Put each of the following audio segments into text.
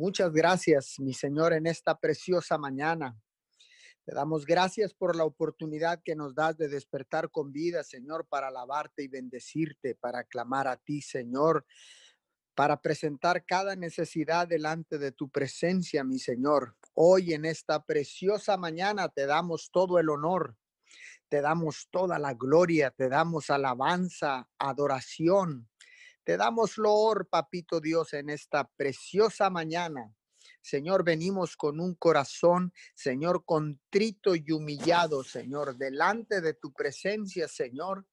Muchas gracias, mi Señor, en esta preciosa mañana. Te damos gracias por la oportunidad que nos das de despertar con vida, Señor, para alabarte y bendecirte, para clamar a ti, Señor, para presentar cada necesidad delante de tu presencia, mi Señor. Hoy en esta preciosa mañana te damos todo el honor, te damos toda la gloria, te damos alabanza, adoración. Te damos loor, papito Dios, en esta preciosa mañana. Señor, venimos con un corazón, Señor, contrito y humillado, Señor, delante de tu presencia, Señor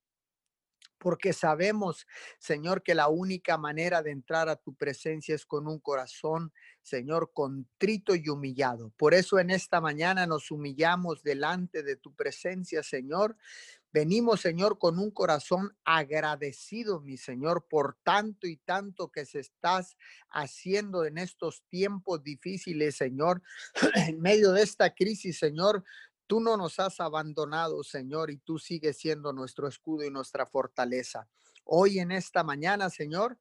porque sabemos, Señor, que la única manera de entrar a tu presencia es con un corazón, Señor, contrito y humillado. Por eso en esta mañana nos humillamos delante de tu presencia, Señor. Venimos, Señor, con un corazón agradecido, mi Señor, por tanto y tanto que se estás haciendo en estos tiempos difíciles, Señor. En medio de esta crisis, Señor, Tú no nos has abandonado, Señor, y tú sigues siendo nuestro escudo y nuestra fortaleza. Hoy en esta mañana, Señor,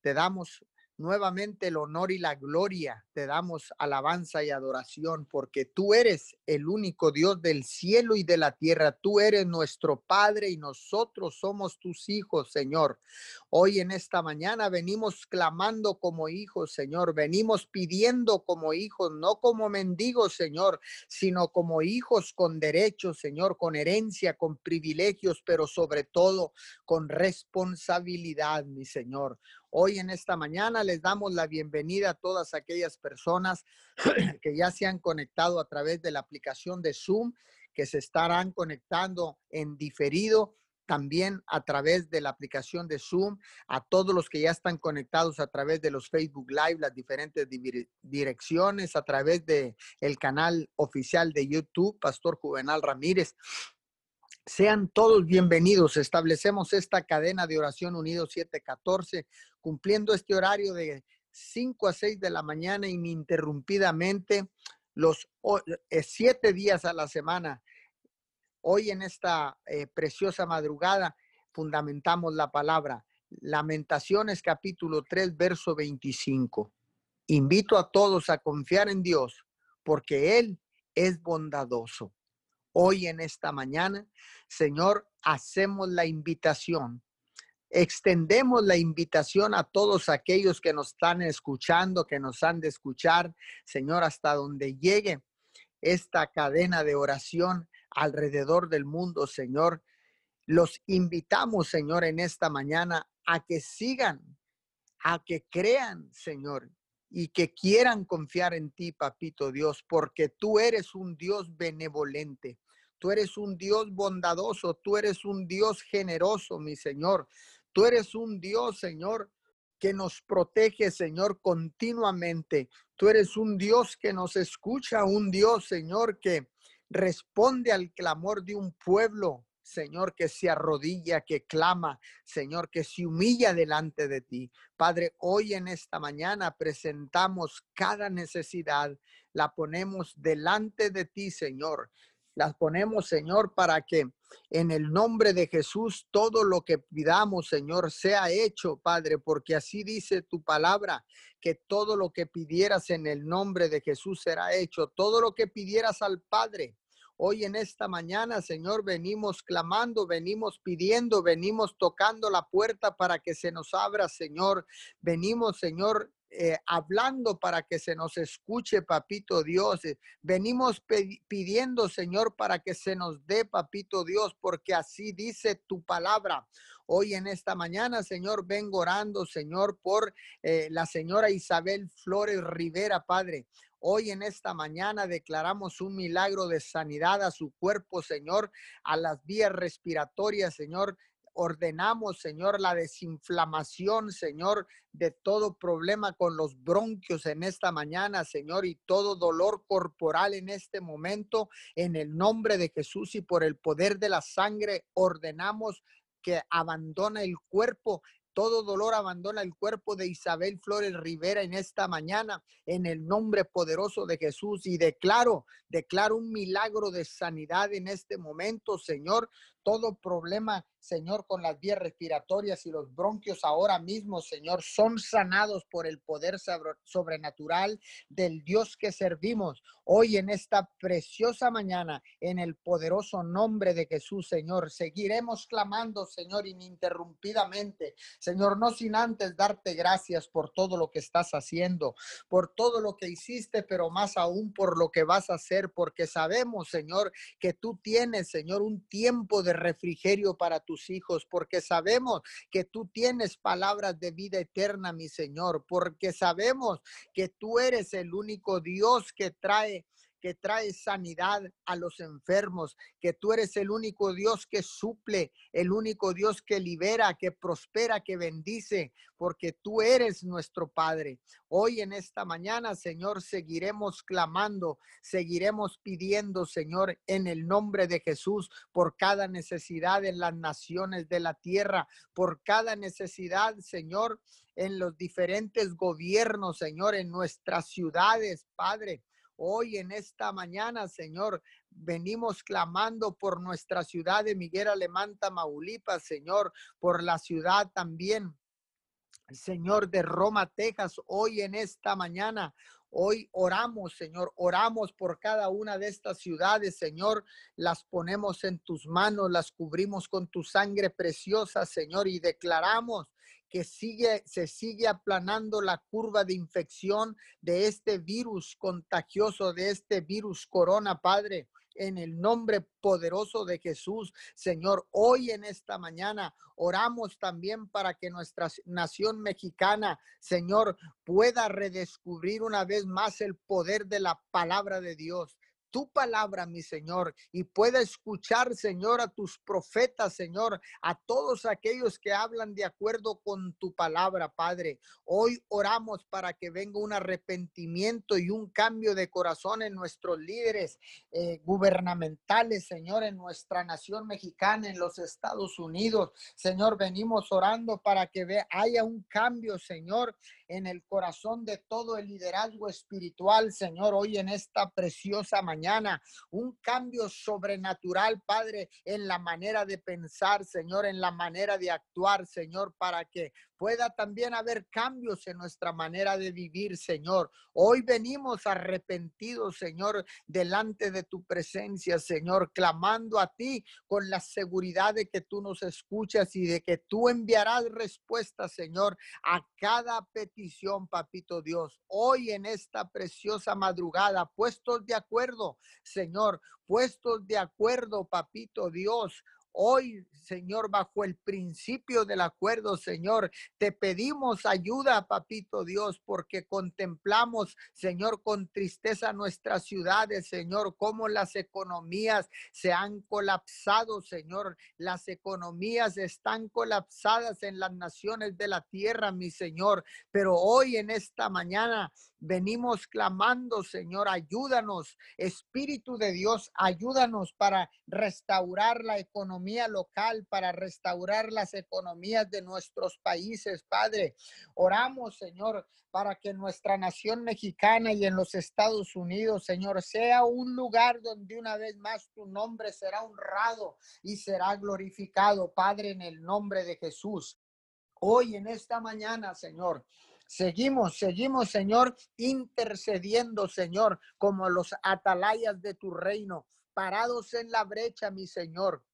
te damos nuevamente el honor y la gloria. Te damos alabanza y adoración porque tú eres el único Dios del cielo y de la tierra. Tú eres nuestro Padre y nosotros somos tus hijos, Señor. Hoy en esta mañana venimos clamando como hijos, Señor. Venimos pidiendo como hijos, no como mendigos, Señor, sino como hijos con derechos, Señor, con herencia, con privilegios, pero sobre todo con responsabilidad, mi Señor. Hoy en esta mañana les damos la bienvenida a todas aquellas personas que ya se han conectado a través de la aplicación de Zoom, que se estarán conectando en diferido también a través de la aplicación de Zoom, a todos los que ya están conectados a través de los Facebook Live, las diferentes direcciones, a través de el canal oficial de YouTube, Pastor Juvenal Ramírez. Sean todos bienvenidos. Establecemos esta cadena de oración unido 714, cumpliendo este horario de 5 a 6 de la mañana ininterrumpidamente, los eh, siete días a la semana. Hoy en esta eh, preciosa madrugada fundamentamos la palabra. Lamentaciones capítulo 3, verso 25. Invito a todos a confiar en Dios porque Él es bondadoso hoy en esta mañana, Señor, hacemos la invitación. Extendemos la invitación a todos aquellos que nos están escuchando, que nos han de escuchar, Señor, hasta donde llegue esta cadena de oración alrededor del mundo, Señor. Los invitamos, Señor, en esta mañana a que sigan, a que crean, Señor, y que quieran confiar en ti, papito Dios, porque tú eres un Dios benevolente. Tú eres un Dios bondadoso, tú eres un Dios generoso, mi Señor. Tú eres un Dios, Señor, que nos protege, Señor, continuamente. Tú eres un Dios que nos escucha, un Dios, Señor, que responde al clamor de un pueblo, Señor, que se arrodilla, que clama, Señor, que se humilla delante de ti. Padre, hoy en esta mañana presentamos cada necesidad, la ponemos delante de ti, Señor. Las ponemos, Señor, para que en el nombre de Jesús todo lo que pidamos, Señor, sea hecho, Padre, porque así dice tu palabra, que todo lo que pidieras en el nombre de Jesús será hecho. Todo lo que pidieras al Padre Hoy en esta mañana, Señor, venimos clamando, venimos pidiendo, venimos tocando la puerta para que se nos abra, Señor. Venimos, Señor, eh, hablando para que se nos escuche, papito Dios. Venimos pidiendo, Señor, para que se nos dé, papito Dios, porque así dice tu palabra. Hoy en esta mañana, Señor, vengo orando, Señor, por eh, la señora Isabel Flores Rivera, Padre. Hoy en esta mañana declaramos un milagro de sanidad a su cuerpo, Señor, a las vías respiratorias, Señor. Ordenamos, Señor, la desinflamación, Señor, de todo problema con los bronquios en esta mañana, Señor, y todo dolor corporal en este momento, en el nombre de Jesús y por el poder de la sangre, ordenamos que abandona el cuerpo todo dolor abandona el cuerpo de Isabel Flores Rivera en esta mañana, en el nombre poderoso de Jesús. Y declaro, declaro un milagro de sanidad en este momento, Señor. Todo problema Señor, con las vías respiratorias y los bronquios ahora mismo, Señor, son sanados por el poder sobrenatural del Dios que servimos. Hoy en esta preciosa mañana, en el poderoso nombre de Jesús, Señor, seguiremos clamando, Señor, ininterrumpidamente. Señor, no sin antes darte gracias por todo lo que estás haciendo, por todo lo que hiciste, pero más aún por lo que vas a hacer, porque sabemos, Señor, que tú tienes, Señor, un tiempo de refrigerio para tu hijos, porque sabemos que tú tienes palabras de vida eterna, mi Señor, porque sabemos que tú eres el único Dios que trae que trae sanidad a los enfermos, que tú eres el único Dios que suple, el único Dios que libera, que prospera, que bendice, porque tú eres nuestro Padre. Hoy en esta mañana, Señor, seguiremos clamando, seguiremos pidiendo, Señor, en el nombre de Jesús, por cada necesidad en las naciones de la tierra, por cada necesidad, Señor, en los diferentes gobiernos, Señor, en nuestras ciudades, Padre. Hoy en esta mañana, Señor, venimos clamando por nuestra ciudad de Miguel Alemán, Tamaulipas, Señor, por la ciudad también. Señor de Roma, Texas, hoy en esta mañana. Hoy oramos, Señor, oramos por cada una de estas ciudades, Señor, las ponemos en tus manos, las cubrimos con tu sangre preciosa, Señor, y declaramos que sigue, se sigue aplanando la curva de infección de este virus contagioso, de este virus corona, Padre en el nombre poderoso de Jesús. Señor, hoy en esta mañana oramos también para que nuestra nación mexicana, Señor, pueda redescubrir una vez más el poder de la palabra de Dios tu palabra, mi Señor, y pueda escuchar, Señor, a tus profetas, Señor, a todos aquellos que hablan de acuerdo con tu palabra, Padre. Hoy oramos para que venga un arrepentimiento y un cambio de corazón en nuestros líderes eh, gubernamentales, Señor, en nuestra nación mexicana, en los Estados Unidos. Señor, venimos orando para que haya un cambio, Señor, en el corazón de todo el liderazgo espiritual, Señor, hoy en esta preciosa mañana. Un cambio sobrenatural, Padre, en la manera de pensar, Señor, en la manera de actuar, Señor, para que pueda también haber cambios en nuestra manera de vivir, Señor. Hoy venimos arrepentidos, Señor, delante de tu presencia, Señor, clamando a ti con la seguridad de que tú nos escuchas y de que tú enviarás respuesta, Señor, a cada petición, papito Dios. Hoy en esta preciosa madrugada, puestos de acuerdo, Señor, puestos de acuerdo, papito Dios. Hoy, Señor, bajo el principio del acuerdo, Señor, te pedimos ayuda, papito Dios, porque contemplamos, Señor, con tristeza nuestras ciudades, Señor, cómo las economías se han colapsado, Señor. Las economías están colapsadas en las naciones de la tierra, mi Señor. Pero hoy en esta mañana venimos clamando, Señor, ayúdanos, Espíritu de Dios, ayúdanos para restaurar la economía local, para restaurar las economías de nuestros países, Padre. Oramos, Señor, para que nuestra nación mexicana y en los Estados Unidos, Señor, sea un lugar donde una vez más tu nombre será honrado y será glorificado, Padre, en el nombre de Jesús. Hoy en esta mañana, Señor, Seguimos, seguimos, Señor, intercediendo, Señor, como los atalayas de tu reino, parados en la brecha, mi Señor,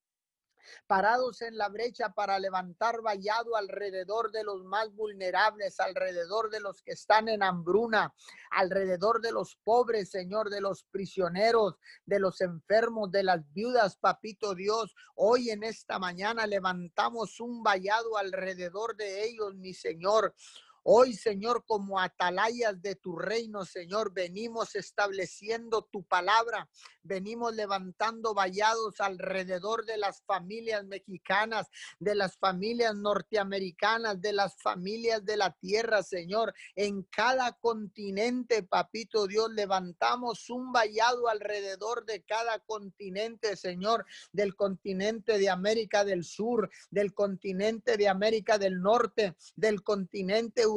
parados en la brecha para levantar vallado alrededor de los más vulnerables, alrededor de los que están en hambruna, alrededor de los pobres, Señor, de los prisioneros, de los enfermos, de las viudas, papito Dios. Hoy en esta mañana levantamos un vallado alrededor de ellos, mi Señor. Hoy, Señor, como atalayas de tu reino, Señor, venimos estableciendo tu palabra, venimos levantando vallados alrededor de las familias mexicanas, de las familias norteamericanas, de las familias de la tierra, Señor. En cada continente, papito Dios, levantamos un vallado alrededor de cada continente, Señor, del continente de América del Sur, del continente de América del Norte, del continente europeo,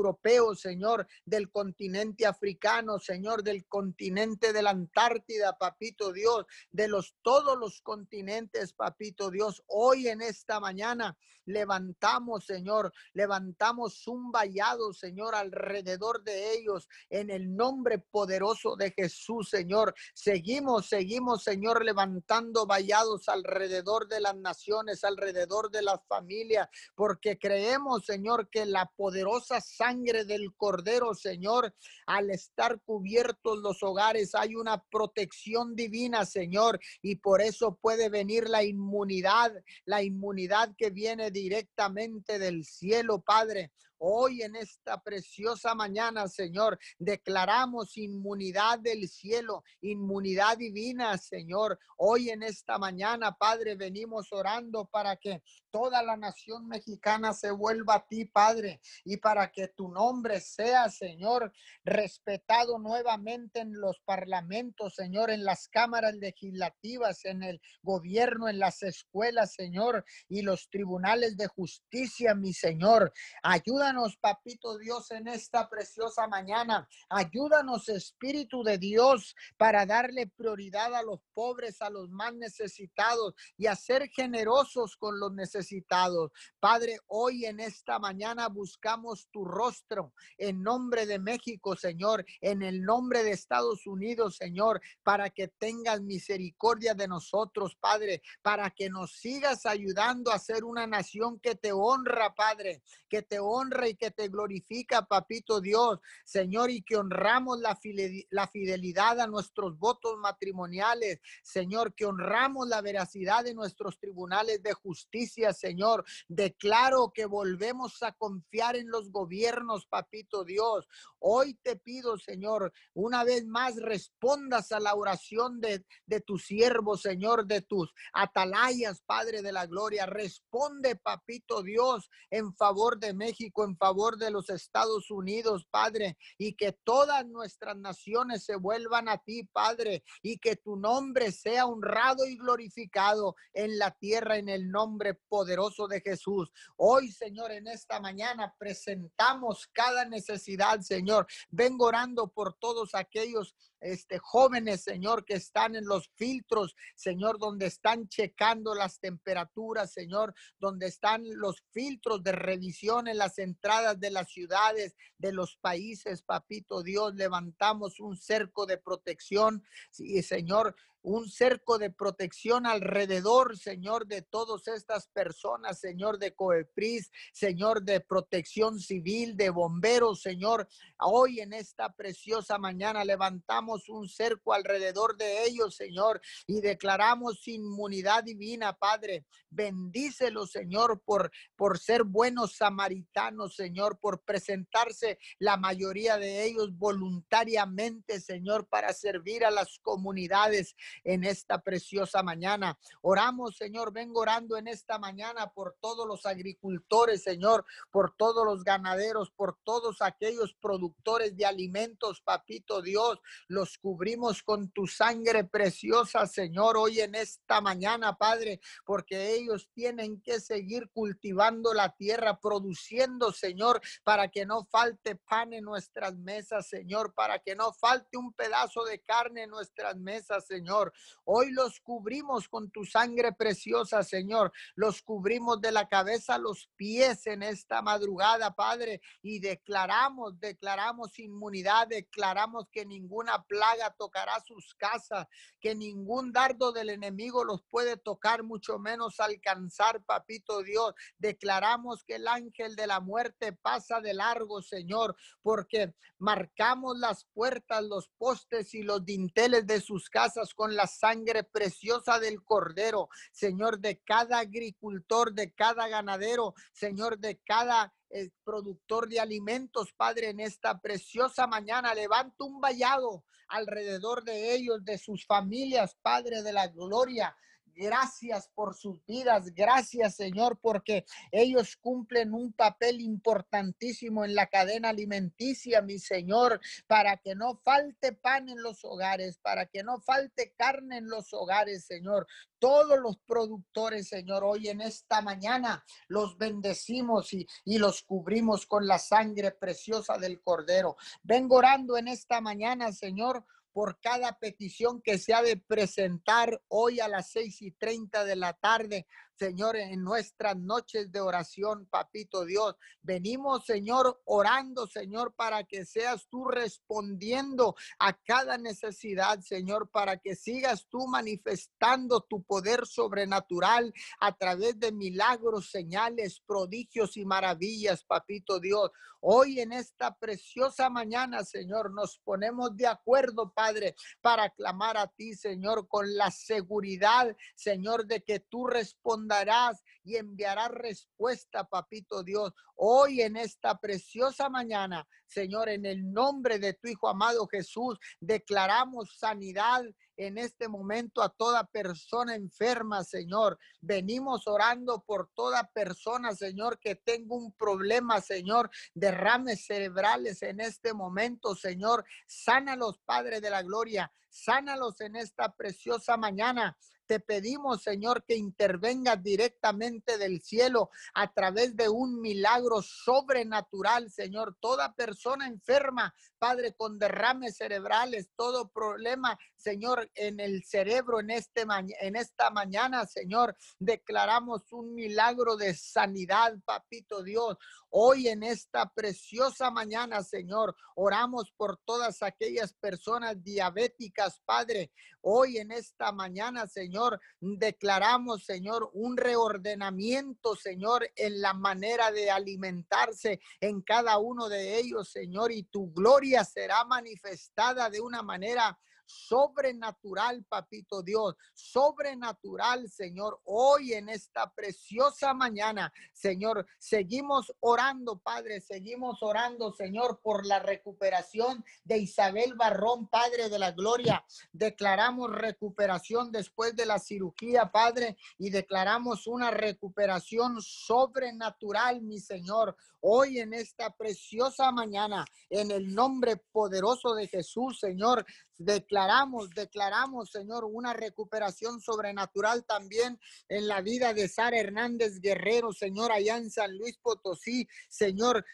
Señor, del continente africano, Señor, del continente de la Antártida, papito Dios, de los todos los continentes, papito Dios. Hoy en esta mañana levantamos, Señor, levantamos un vallado, Señor, alrededor de ellos en el nombre poderoso de Jesús, Señor. Seguimos, seguimos, Señor, levantando vallados alrededor de las naciones, alrededor de las familias, porque creemos, Señor, que la poderosa sangre del Cordero, Señor, al estar cubiertos los hogares, hay una protección divina, Señor, y por eso puede venir la inmunidad, la inmunidad que viene directamente del cielo, Padre. Hoy en esta preciosa mañana, Señor, declaramos inmunidad del cielo, inmunidad divina, Señor. Hoy en esta mañana, Padre, venimos orando para que toda la nación mexicana se vuelva a ti, Padre, y para que tu nombre sea, Señor, respetado nuevamente en los parlamentos, Señor, en las cámaras legislativas, en el gobierno, en las escuelas, Señor, y los tribunales de justicia, mi Señor. Ayuda Ayúdanos, papito Dios, en esta preciosa mañana. Ayúdanos, Espíritu de Dios, para darle prioridad a los pobres, a los más necesitados y a ser generosos con los necesitados. Padre, hoy en esta mañana buscamos tu rostro en nombre de México, Señor, en el nombre de Estados Unidos, Señor, para que tengas misericordia de nosotros, Padre, para que nos sigas ayudando a ser una nación que te honra, Padre, que te honra y que te glorifica, papito Dios, Señor, y que honramos la fidelidad a nuestros votos matrimoniales, Señor, que honramos la veracidad de nuestros tribunales de justicia, Señor. Declaro que volvemos a confiar en los gobiernos, papito Dios. Hoy te pido, Señor, una vez más respondas a la oración de, de tu siervo, Señor, de tus atalayas, Padre de la Gloria. Responde, papito Dios, en favor de México, en favor de los Estados Unidos, Padre, y que todas nuestras naciones se vuelvan a ti, Padre, y que tu nombre sea honrado y glorificado en la tierra en el nombre poderoso de Jesús. Hoy, Señor, en esta mañana presentamos cada necesidad, Señor. Vengo orando por todos aquellos este, jóvenes, Señor, que están en los filtros, Señor, donde están checando las temperaturas, Señor, donde están los filtros de revisión en las entradas de las ciudades, de los países, papito Dios, levantamos un cerco de protección, y Señor, un cerco de protección alrededor, Señor, de todas estas personas, Señor, de COEPRIS, Señor, de protección civil, de bomberos, Señor. Hoy en esta preciosa mañana levantamos un cerco alrededor de ellos, Señor, y declaramos inmunidad divina, Padre. Bendícelo, Señor, por, por ser buenos samaritanos, Señor, por presentarse la mayoría de ellos voluntariamente, Señor, para servir a las comunidades en esta preciosa mañana. Oramos, Señor, vengo orando en esta mañana por todos los agricultores, Señor, por todos los ganaderos, por todos aquellos productores de alimentos, papito Dios, los cubrimos con tu sangre preciosa, Señor, hoy en esta mañana, Padre, porque ellos tienen que seguir cultivando la tierra, produciendo, Señor, para que no falte pan en nuestras mesas, Señor, para que no falte un pedazo de carne en nuestras mesas, Señor. Hoy los cubrimos con tu sangre preciosa, Señor. Los cubrimos de la cabeza a los pies en esta madrugada, Padre, y declaramos, declaramos inmunidad, declaramos que ninguna plaga tocará sus casas, que ningún dardo del enemigo los puede tocar, mucho menos alcanzar, papito Dios. Declaramos que el ángel de la muerte pasa de largo, Señor, porque marcamos las puertas, los postes y los dinteles de sus casas con la sangre preciosa del cordero, Señor, de cada agricultor, de cada ganadero, Señor, de cada eh, productor de alimentos, Padre, en esta preciosa mañana. Levanta un vallado alrededor de ellos, de sus familias, Padre de la gloria Gracias por sus vidas. Gracias, Señor, porque ellos cumplen un papel importantísimo en la cadena alimenticia, mi Señor, para que no falte pan en los hogares, para que no falte carne en los hogares, Señor. Todos los productores, Señor, hoy en esta mañana los bendecimos y, y los cubrimos con la sangre preciosa del Cordero. Vengo orando en esta mañana, Señor por cada petición que se ha de presentar hoy a las seis y treinta de la tarde Señor, en nuestras noches de oración, papito Dios. Venimos, Señor, orando, Señor, para que seas tú respondiendo a cada necesidad, Señor, para que sigas tú manifestando tu poder sobrenatural a través de milagros, señales, prodigios y maravillas, papito Dios. Hoy en esta preciosa mañana, Señor, nos ponemos de acuerdo, Padre, para clamar a ti, Señor, con la seguridad, Señor, de que tú respondes darás y enviarás respuesta, papito Dios. Hoy en esta preciosa mañana, Señor, en el nombre de tu Hijo amado Jesús, declaramos sanidad en este momento a toda persona enferma, Señor. Venimos orando por toda persona, Señor, que tenga un problema, Señor, derrames cerebrales en este momento, Señor. Sánalos, Padre de la Gloria. Sánalos en esta preciosa mañana. Te pedimos, Señor, que intervengas directamente del cielo a través de un milagro sobrenatural, Señor. Toda persona enferma, Padre, con derrames cerebrales, todo problema, Señor, en el cerebro en, este en esta mañana, Señor, declaramos un milagro de sanidad, papito Dios. Hoy en esta preciosa mañana, Señor, oramos por todas aquellas personas diabéticas, Padre. Hoy en esta mañana, Señor, declaramos, Señor, un reordenamiento, Señor, en la manera de alimentarse en cada uno de ellos, Señor, y tu gloria será manifestada de una manera sobrenatural, papito Dios, sobrenatural, Señor, hoy en esta preciosa mañana, Señor, seguimos orando, Padre, seguimos orando, Señor, por la recuperación de Isabel Barrón, Padre de la Gloria. Declaramos recuperación después de la cirugía, Padre, y declaramos una recuperación sobrenatural, mi Señor, hoy en esta preciosa mañana, en el nombre poderoso de Jesús, Señor, declaramos, declaramos, Señor, una recuperación sobrenatural también en la vida de Sara Hernández Guerrero, Señor, allá en San Luis Potosí, Señor,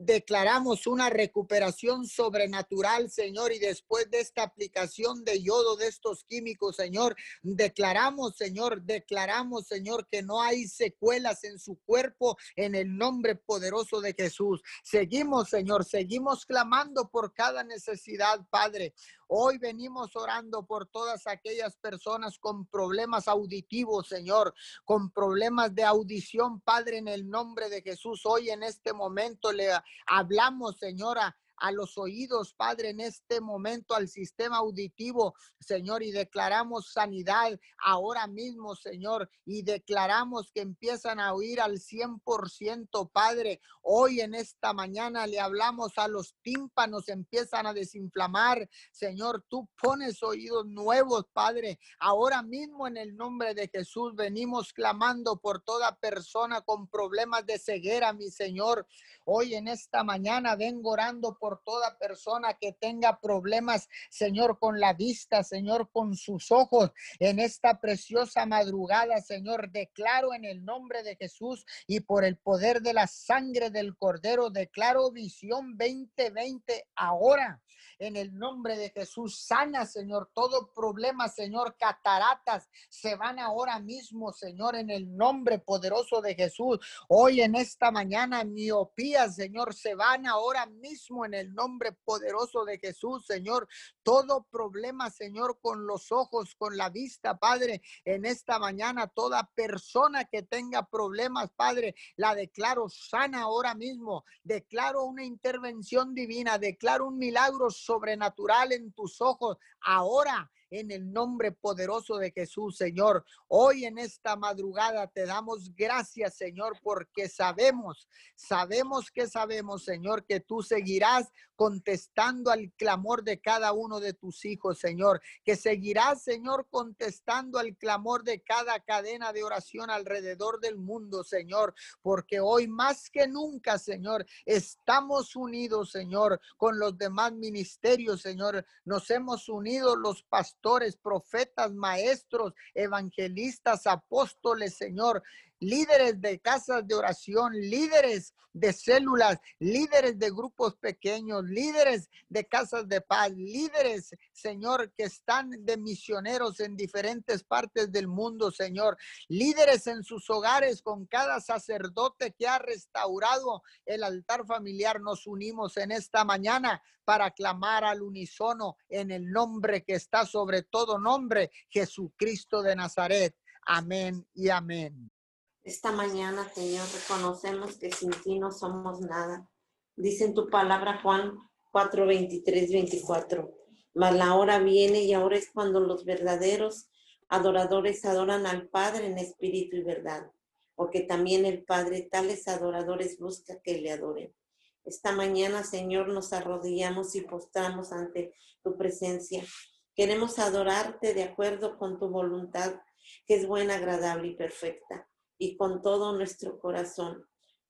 declaramos una recuperación sobrenatural, Señor, y después de esta aplicación de yodo de estos químicos, Señor, declaramos, Señor, declaramos, Señor, que no hay secuelas en su cuerpo en el nombre poderoso de Jesús. Seguimos, Señor, seguimos clamando por cada necesidad, Padre. Hoy venimos orando por todas aquellas personas con problemas auditivos, Señor, con problemas de audición, Padre, en el nombre de Jesús. Hoy en este momento le hablamos, Señora, a los oídos, Padre, en este momento, al sistema auditivo, Señor, y declaramos sanidad ahora mismo, Señor, y declaramos que empiezan a oír al 100%, Padre. Hoy en esta mañana le hablamos a los tímpanos, empiezan a desinflamar, Señor, tú pones oídos nuevos, Padre. Ahora mismo en el nombre de Jesús venimos clamando por toda persona con problemas de ceguera, mi Señor. Hoy en esta mañana vengo orando por toda persona que tenga problemas, Señor, con la vista, Señor, con sus ojos. En esta preciosa madrugada, Señor, declaro en el nombre de Jesús y por el poder de la sangre del Cordero, declaro visión 2020 ahora en el nombre de Jesús. Sana, Señor, todo problema, Señor, cataratas se van ahora mismo, Señor, en el nombre poderoso de Jesús. Hoy en esta mañana, miopía, Señor, se van ahora mismo en el nombre poderoso de Jesús, Señor. Todo problema, Señor, con los ojos, con la vista, Padre, en esta mañana, toda persona que tenga problemas, Padre, la declaro sana ahora mismo. Declaro una intervención divina, declaro un milagro sobrenatural en tus ojos ahora en el nombre poderoso de Jesús, Señor. Hoy en esta madrugada te damos gracias, Señor, porque sabemos, sabemos que sabemos, Señor, que tú seguirás contestando al clamor de cada uno de tus hijos, Señor, que seguirás, Señor, contestando al clamor de cada cadena de oración alrededor del mundo, Señor, porque hoy más que nunca, Señor, estamos unidos, Señor, con los demás ministerios, Señor. Nos hemos unido los pastores, profetas, maestros, evangelistas, apóstoles, Señor líderes de casas de oración, líderes de células, líderes de grupos pequeños, líderes de casas de paz, líderes, Señor, que están de misioneros en diferentes partes del mundo, Señor, líderes en sus hogares con cada sacerdote que ha restaurado el altar familiar. Nos unimos en esta mañana para clamar al unísono en el nombre que está sobre todo nombre, Jesucristo de Nazaret. Amén y amén. Esta mañana, Señor, reconocemos que sin ti no somos nada. Dice en tu palabra Juan 4, 23, 24. Mas la hora viene y ahora es cuando los verdaderos adoradores adoran al Padre en espíritu y verdad, porque también el Padre tales adoradores busca que le adoren. Esta mañana, Señor, nos arrodillamos y postramos ante tu presencia. Queremos adorarte de acuerdo con tu voluntad, que es buena, agradable y perfecta y con todo nuestro corazón.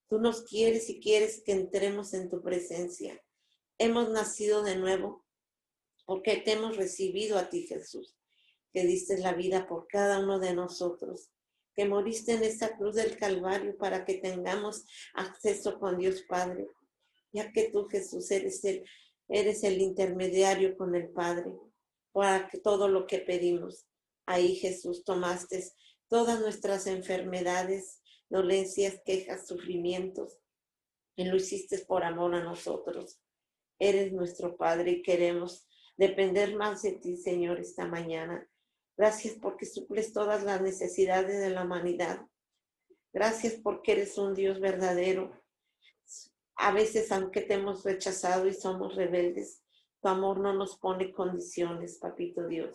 Tú nos quieres y quieres que entremos en tu presencia. Hemos nacido de nuevo porque te hemos recibido a ti, Jesús, que diste la vida por cada uno de nosotros, que moriste en esa cruz del Calvario para que tengamos acceso con Dios Padre, ya que tú, Jesús, eres el, eres el intermediario con el Padre para que todo lo que pedimos. Ahí, Jesús, tomaste todas nuestras enfermedades, dolencias, quejas, sufrimientos. Y lo hiciste por amor a nosotros. Eres nuestro Padre y queremos depender más de ti, Señor, esta mañana. Gracias porque suples todas las necesidades de la humanidad. Gracias porque eres un Dios verdadero. A veces, aunque te hemos rechazado y somos rebeldes, tu amor no nos pone condiciones, papito Dios.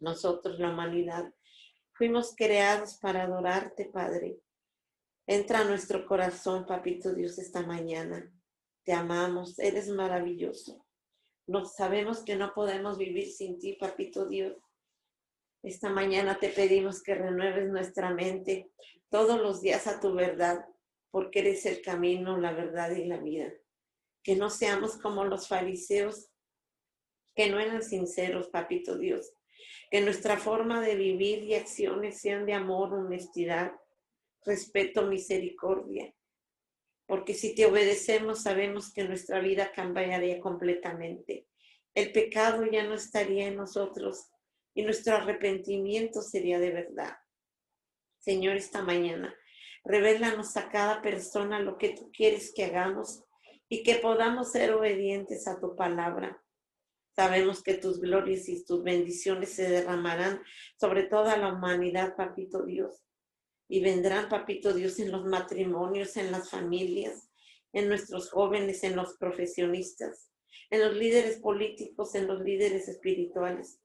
Nosotros, la humanidad, Fuimos creados para adorarte, Padre. Entra a nuestro corazón, Papito Dios, esta mañana. Te amamos, eres maravilloso. Nos sabemos que no podemos vivir sin ti, Papito Dios. Esta mañana te pedimos que renueves nuestra mente todos los días a tu verdad, porque eres el camino, la verdad y la vida. Que no seamos como los fariseos, que no eran sinceros, Papito Dios, que nuestra forma de vivir y acciones sean de amor, honestidad, respeto, misericordia. Porque si te obedecemos, sabemos que nuestra vida cambiaría completamente. El pecado ya no estaría en nosotros y nuestro arrepentimiento sería de verdad. Señor, esta mañana, revélanos a cada persona lo que tú quieres que hagamos y que podamos ser obedientes a tu palabra. Sabemos que tus glorias y tus bendiciones se derramarán sobre toda la humanidad, papito Dios. Y vendrán, papito Dios, en los matrimonios, en las familias, en nuestros jóvenes, en los profesionistas, en los líderes políticos, en los líderes espirituales,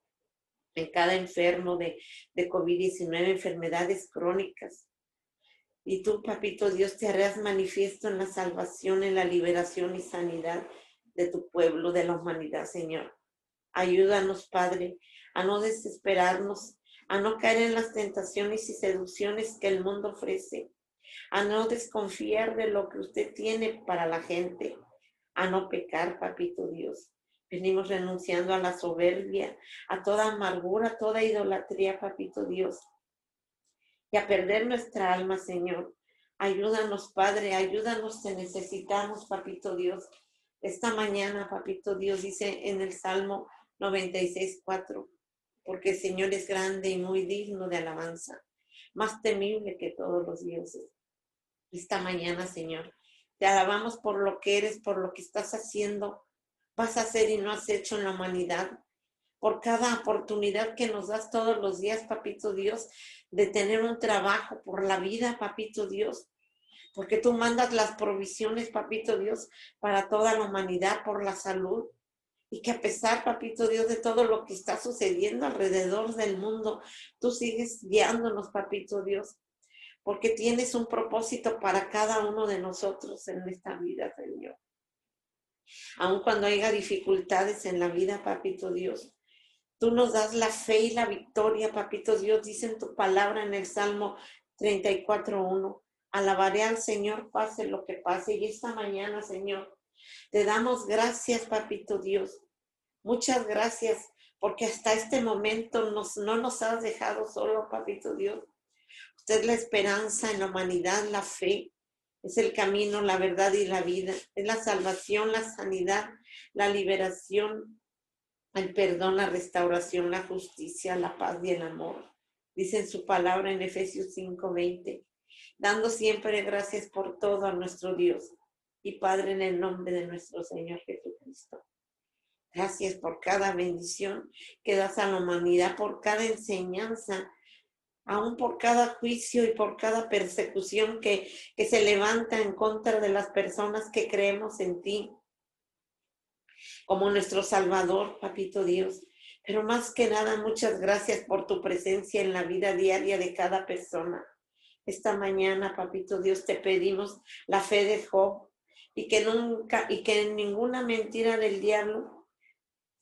en cada enfermo de, de COVID-19, enfermedades crónicas. Y tú, papito Dios, te harás manifiesto en la salvación, en la liberación y sanidad de tu pueblo, de la humanidad, Señor. Ayúdanos, Padre, a no desesperarnos, a no caer en las tentaciones y seducciones que el mundo ofrece, a no desconfiar de lo que usted tiene para la gente, a no pecar, papito Dios. Venimos renunciando a la soberbia, a toda amargura, a toda idolatría, papito Dios, y a perder nuestra alma, Señor. Ayúdanos, Padre, ayúdanos, te necesitamos, papito Dios. Esta mañana, papito Dios, dice en el Salmo 96.4, porque el Señor es grande y muy digno de alabanza, más temible que todos los dioses. Esta mañana, Señor, te alabamos por lo que eres, por lo que estás haciendo, vas a hacer y no has hecho en la humanidad, por cada oportunidad que nos das todos los días, Papito Dios, de tener un trabajo, por la vida, Papito Dios, porque tú mandas las provisiones, Papito Dios, para toda la humanidad, por la salud, Y que a pesar, papito Dios, de todo lo que está sucediendo alrededor del mundo, tú sigues guiándonos, papito Dios, porque tienes un propósito para cada uno de nosotros en esta vida, Señor. Aun cuando haya dificultades en la vida, papito Dios, tú nos das la fe y la victoria, papito Dios, dice en tu palabra en el Salmo 34.1. Alabaré al Señor, pase lo que pase. Y esta mañana, Señor, te damos gracias, papito Dios. Muchas gracias, porque hasta este momento nos, no nos has dejado solo, papito Dios. Usted es la esperanza en la humanidad, la fe, es el camino, la verdad y la vida. Es la salvación, la sanidad, la liberación, el perdón, la restauración, la justicia, la paz y el amor. Dice en su palabra en Efesios 5:20, dando siempre gracias por todo a nuestro Dios y Padre en el nombre de nuestro Señor Jesucristo. Gracias por cada bendición que das a la humanidad, por cada enseñanza, aún por cada juicio y por cada persecución que, que se levanta en contra de las personas que creemos en ti como nuestro Salvador, Papito Dios. Pero más que nada, muchas gracias por tu presencia en la vida diaria de cada persona. Esta mañana, Papito Dios, te pedimos la fe de Job y que nunca y que ninguna mentira del diablo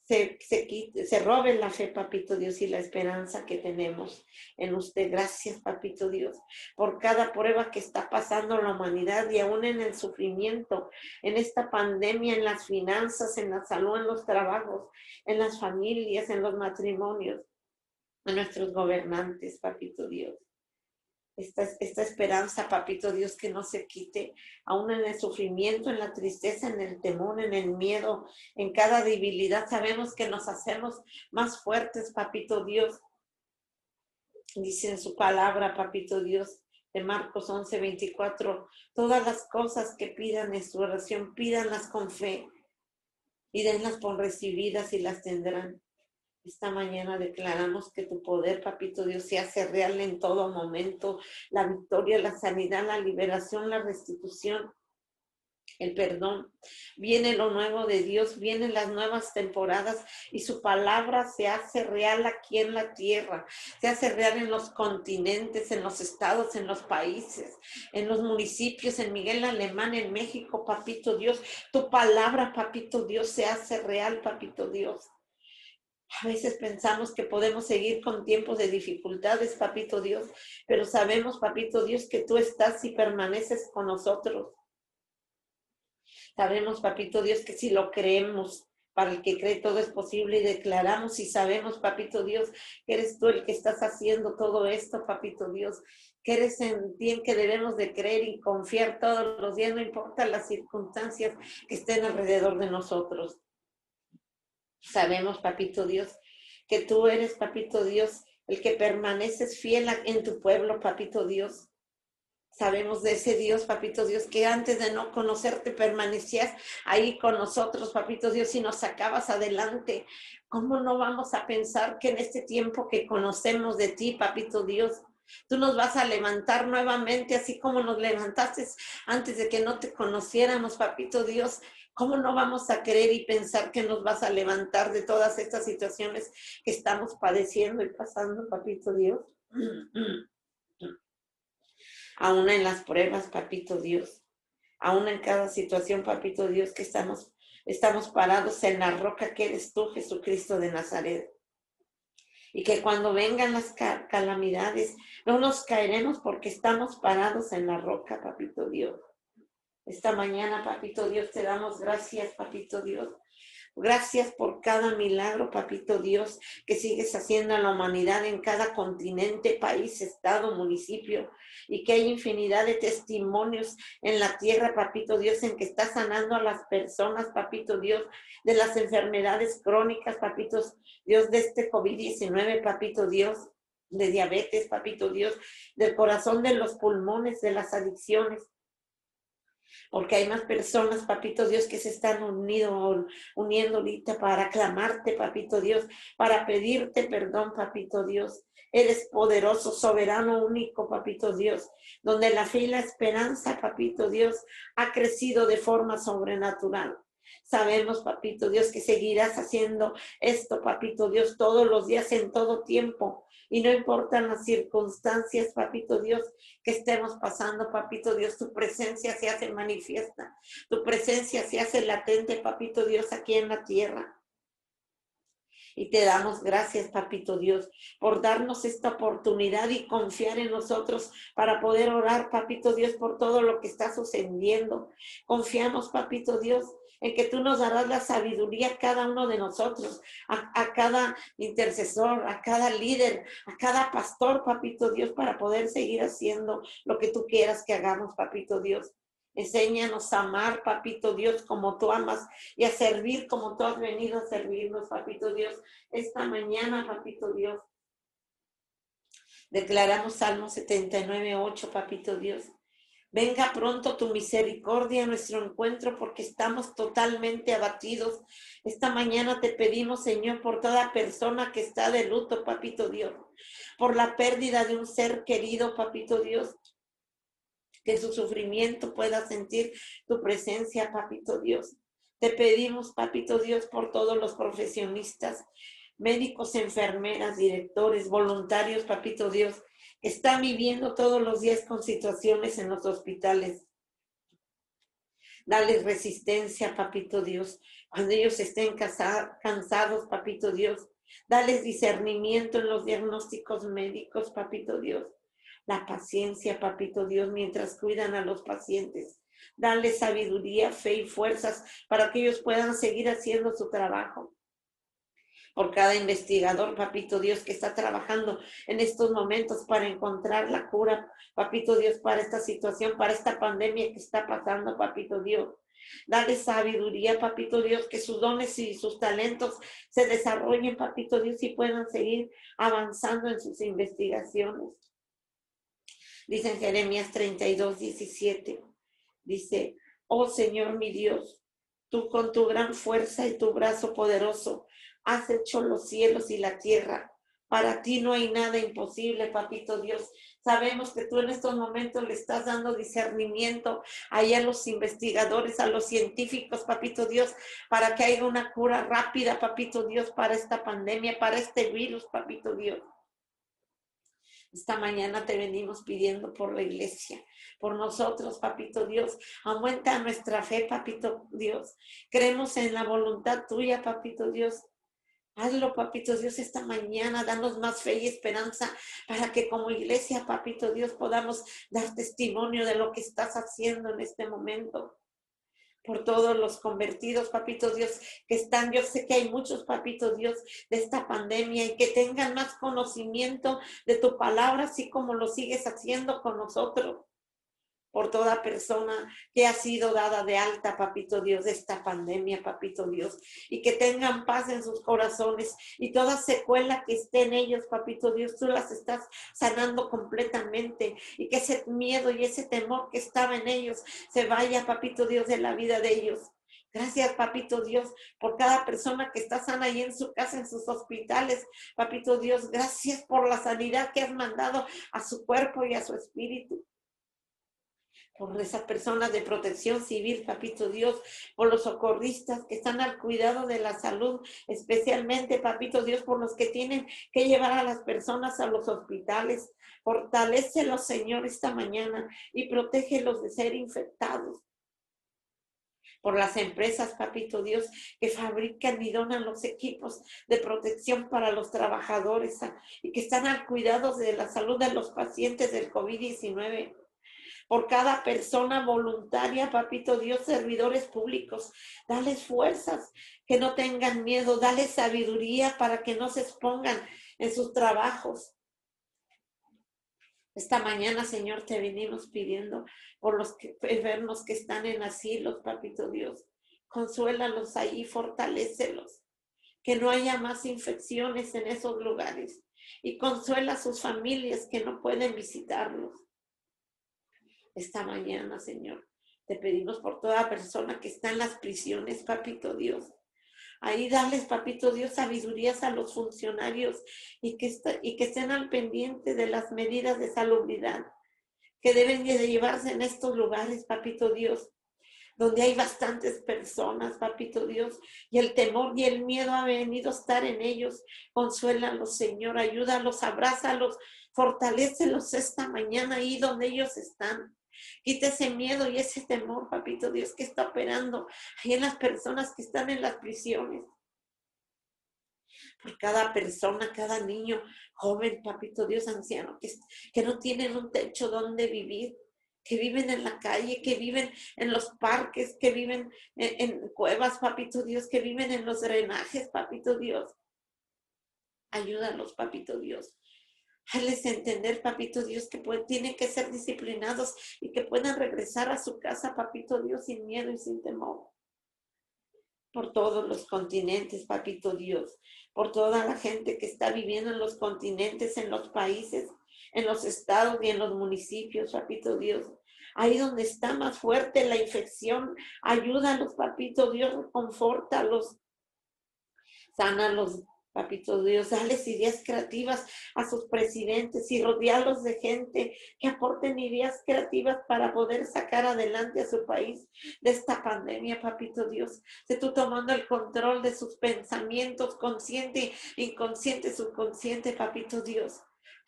se, se, se robe la fe, Papito Dios, y la esperanza que tenemos en usted. Gracias, Papito Dios, por cada prueba que está pasando la humanidad y aún en el sufrimiento, en esta pandemia, en las finanzas, en la salud, en los trabajos, en las familias, en los matrimonios, a nuestros gobernantes, Papito Dios. Esta, esta, esperanza, papito Dios, que no se quite, aún en el sufrimiento, en la tristeza, en el temor, en el miedo, en cada debilidad. Sabemos que nos hacemos más fuertes, papito Dios. Dice en su palabra, papito Dios, de Marcos 11, 24, todas las cosas que pidan en su oración, pídanlas con fe y denlas por recibidas y las tendrán. Esta mañana declaramos que tu poder, papito Dios, se hace real en todo momento. La victoria, la sanidad, la liberación, la restitución, el perdón. Viene lo nuevo de Dios, vienen las nuevas temporadas y su palabra se hace real aquí en la tierra, se hace real en los continentes, en los estados, en los países, en los municipios, en Miguel Alemán, en México, papito Dios. Tu palabra, papito Dios, se hace real, papito Dios. A veces pensamos que podemos seguir con tiempos de dificultades, papito Dios, pero sabemos, papito Dios, que tú estás y permaneces con nosotros. Sabemos, papito Dios, que si lo creemos, para el que cree todo es posible y declaramos y sabemos, papito Dios, que eres tú el que estás haciendo todo esto, papito Dios, que eres en ti que debemos de creer y confiar todos los días, no importa las circunstancias que estén alrededor de nosotros. Sabemos, papito Dios, que tú eres, papito Dios, el que permaneces fiel en tu pueblo, papito Dios. Sabemos de ese Dios, papito Dios, que antes de no conocerte permanecías ahí con nosotros, papito Dios, y nos sacabas adelante. ¿Cómo no vamos a pensar que en este tiempo que conocemos de ti, papito Dios, Tú nos vas a levantar nuevamente, así como nos levantaste antes de que no te conociéramos, papito Dios. ¿Cómo no vamos a creer y pensar que nos vas a levantar de todas estas situaciones que estamos padeciendo y pasando, papito Dios? Aún en las pruebas, papito Dios. Aún en cada situación, papito Dios, que estamos, estamos parados en la roca que eres tú, Jesucristo de Nazaret. Y que cuando vengan las calamidades, no nos caeremos porque estamos parados en la roca, papito Dios. Esta mañana, papito Dios, te damos gracias, papito Dios. Gracias por cada milagro, papito Dios, que sigues haciendo a la humanidad en cada continente, país, estado, municipio, y que hay infinidad de testimonios en la tierra, papito Dios, en que estás sanando a las personas, papito Dios, de las enfermedades crónicas, papito Dios, de este COVID-19, papito Dios de diabetes, papito Dios, del corazón, de los pulmones, de las adicciones porque hay más personas, papito Dios, que se están unido, uniendo ahorita para clamarte, papito Dios, para pedirte perdón, papito Dios. Eres poderoso, soberano, único, papito Dios, donde la fe y la esperanza, papito Dios, ha crecido de forma sobrenatural. Sabemos, papito Dios, que seguirás haciendo esto, papito Dios, todos los días, en todo tiempo. Y no importan las circunstancias, papito Dios, que estemos pasando, papito Dios, tu presencia se hace manifiesta, tu presencia se hace latente, papito Dios, aquí en la tierra. Y te damos gracias, papito Dios, por darnos esta oportunidad y confiar en nosotros para poder orar, papito Dios, por todo lo que está sucediendo. Confiamos, papito Dios, en que tú nos darás la sabiduría a cada uno de nosotros, a, a, cada intercesor, a cada líder, a cada pastor, papito Dios, para poder seguir haciendo lo que tú quieras que hagamos, papito Dios. Enséñanos a amar, papito Dios, como tú amas y a servir como tú has venido a servirnos, papito Dios. Esta mañana, papito Dios, declaramos Salmo 79, 8, papito Dios. Venga pronto tu misericordia a nuestro encuentro porque estamos totalmente abatidos. Esta mañana te pedimos, Señor, por toda persona que está de luto, papito Dios, por la pérdida de un ser querido, papito Dios, que su sufrimiento pueda sentir tu presencia, papito Dios. Te pedimos, papito Dios, por todos los profesionistas, médicos, enfermeras, directores, voluntarios, papito Dios, están viviendo todos los días con situaciones en los hospitales. Dale resistencia, papito Dios, cuando ellos estén cansados, papito Dios. Dales discernimiento en los diagnósticos médicos, papito Dios la paciencia, papito Dios, mientras cuidan a los pacientes. Dale sabiduría, fe y fuerzas para que ellos puedan seguir haciendo su trabajo. Por cada investigador, papito Dios, que está trabajando en estos momentos para encontrar la cura, papito Dios, para esta situación, para esta pandemia que está pasando, papito Dios. Dale sabiduría, papito Dios, que sus dones y sus talentos se desarrollen, papito Dios, y puedan seguir avanzando en sus investigaciones. Dice en Jeremías 32, 17. Dice, oh Señor mi Dios, tú con tu gran fuerza y tu brazo poderoso has hecho los cielos y la tierra. Para ti no hay nada imposible, papito Dios. Sabemos que tú en estos momentos le estás dando discernimiento ahí a los investigadores, a los científicos, papito Dios, para que haya una cura rápida, papito Dios, para esta pandemia, para este virus, papito Dios. Esta mañana te venimos pidiendo por la iglesia, por nosotros, papito Dios. Aumenta nuestra fe, papito Dios. Creemos en la voluntad tuya, papito Dios. Hazlo, papito Dios, esta mañana. Danos más fe y esperanza para que como iglesia, papito Dios, podamos dar testimonio de lo que estás haciendo en este momento por todos los convertidos, papito Dios, que están, yo sé que hay muchos, papito Dios, de esta pandemia y que tengan más conocimiento de tu palabra, así como lo sigues haciendo con nosotros por toda persona que ha sido dada de alta, papito Dios, de esta pandemia, papito Dios, y que tengan paz en sus corazones y toda secuela que esté en ellos, papito Dios, tú las estás sanando completamente y que ese miedo y ese temor que estaba en ellos se vaya, papito Dios, de la vida de ellos. Gracias, papito Dios, por cada persona que está sana ahí en su casa, en sus hospitales. Papito Dios, gracias por la sanidad que has mandado a su cuerpo y a su espíritu por esas personas de protección civil, papito Dios, por los socorristas que están al cuidado de la salud, especialmente, papito Dios, por los que tienen que llevar a las personas a los hospitales. Fortalécelos, Señor, esta mañana y protégelos de ser infectados por las empresas, papito Dios, que fabrican y donan los equipos de protección para los trabajadores y que están al cuidado de la salud de los pacientes del COVID-19 por cada persona voluntaria, papito Dios, servidores públicos. Dales fuerzas, que no tengan miedo, dale sabiduría para que no se expongan en sus trabajos. Esta mañana, Señor, te venimos pidiendo por los enfermos que están en asilos, papito Dios. Consuélalos ahí, fortalécelos. Que no haya más infecciones en esos lugares. Y consuela a sus familias que no pueden visitarlos esta mañana, Señor. Te pedimos por toda persona que está en las prisiones, papito Dios. Ahí darles, papito Dios, sabidurías a los funcionarios y que, y que estén al pendiente de las medidas de salubridad que deben de llevarse en estos lugares, papito Dios. donde hay bastantes personas, papito Dios, y el temor y el miedo ha venido a estar en ellos. Consuélalos, Señor, ayúdalos, abrázalos, fortalécelos esta mañana ahí donde ellos están. Quita ese miedo y ese temor, papito Dios, que está operando ahí en las personas que están en las prisiones. Por cada persona, cada niño, joven, papito Dios, anciano, que, que no tienen un techo donde vivir que viven en la calle, que viven en los parques, que viven en, cuevas, papito Dios, que viven en los drenajes, papito Dios. Ayúdalos, papito Dios. Hazles entender, papito Dios, que tienen que ser disciplinados y que puedan regresar a su casa, papito Dios, sin miedo y sin temor. Por todos los continentes, papito Dios. Por toda la gente que está viviendo en los continentes, en los países, en los estados y en los municipios, papito Dios. Ahí donde está más fuerte la infección, ayúdalos, papito Dios, confórtalos, sánalos, papito Dios, dales ideas creativas a sus presidentes y rodearlos de gente que aporten ideas creativas para poder sacar adelante a su país de esta pandemia, papito Dios. De tú tomando el control de sus pensamientos, consciente, inconsciente, subconsciente, papito Dios.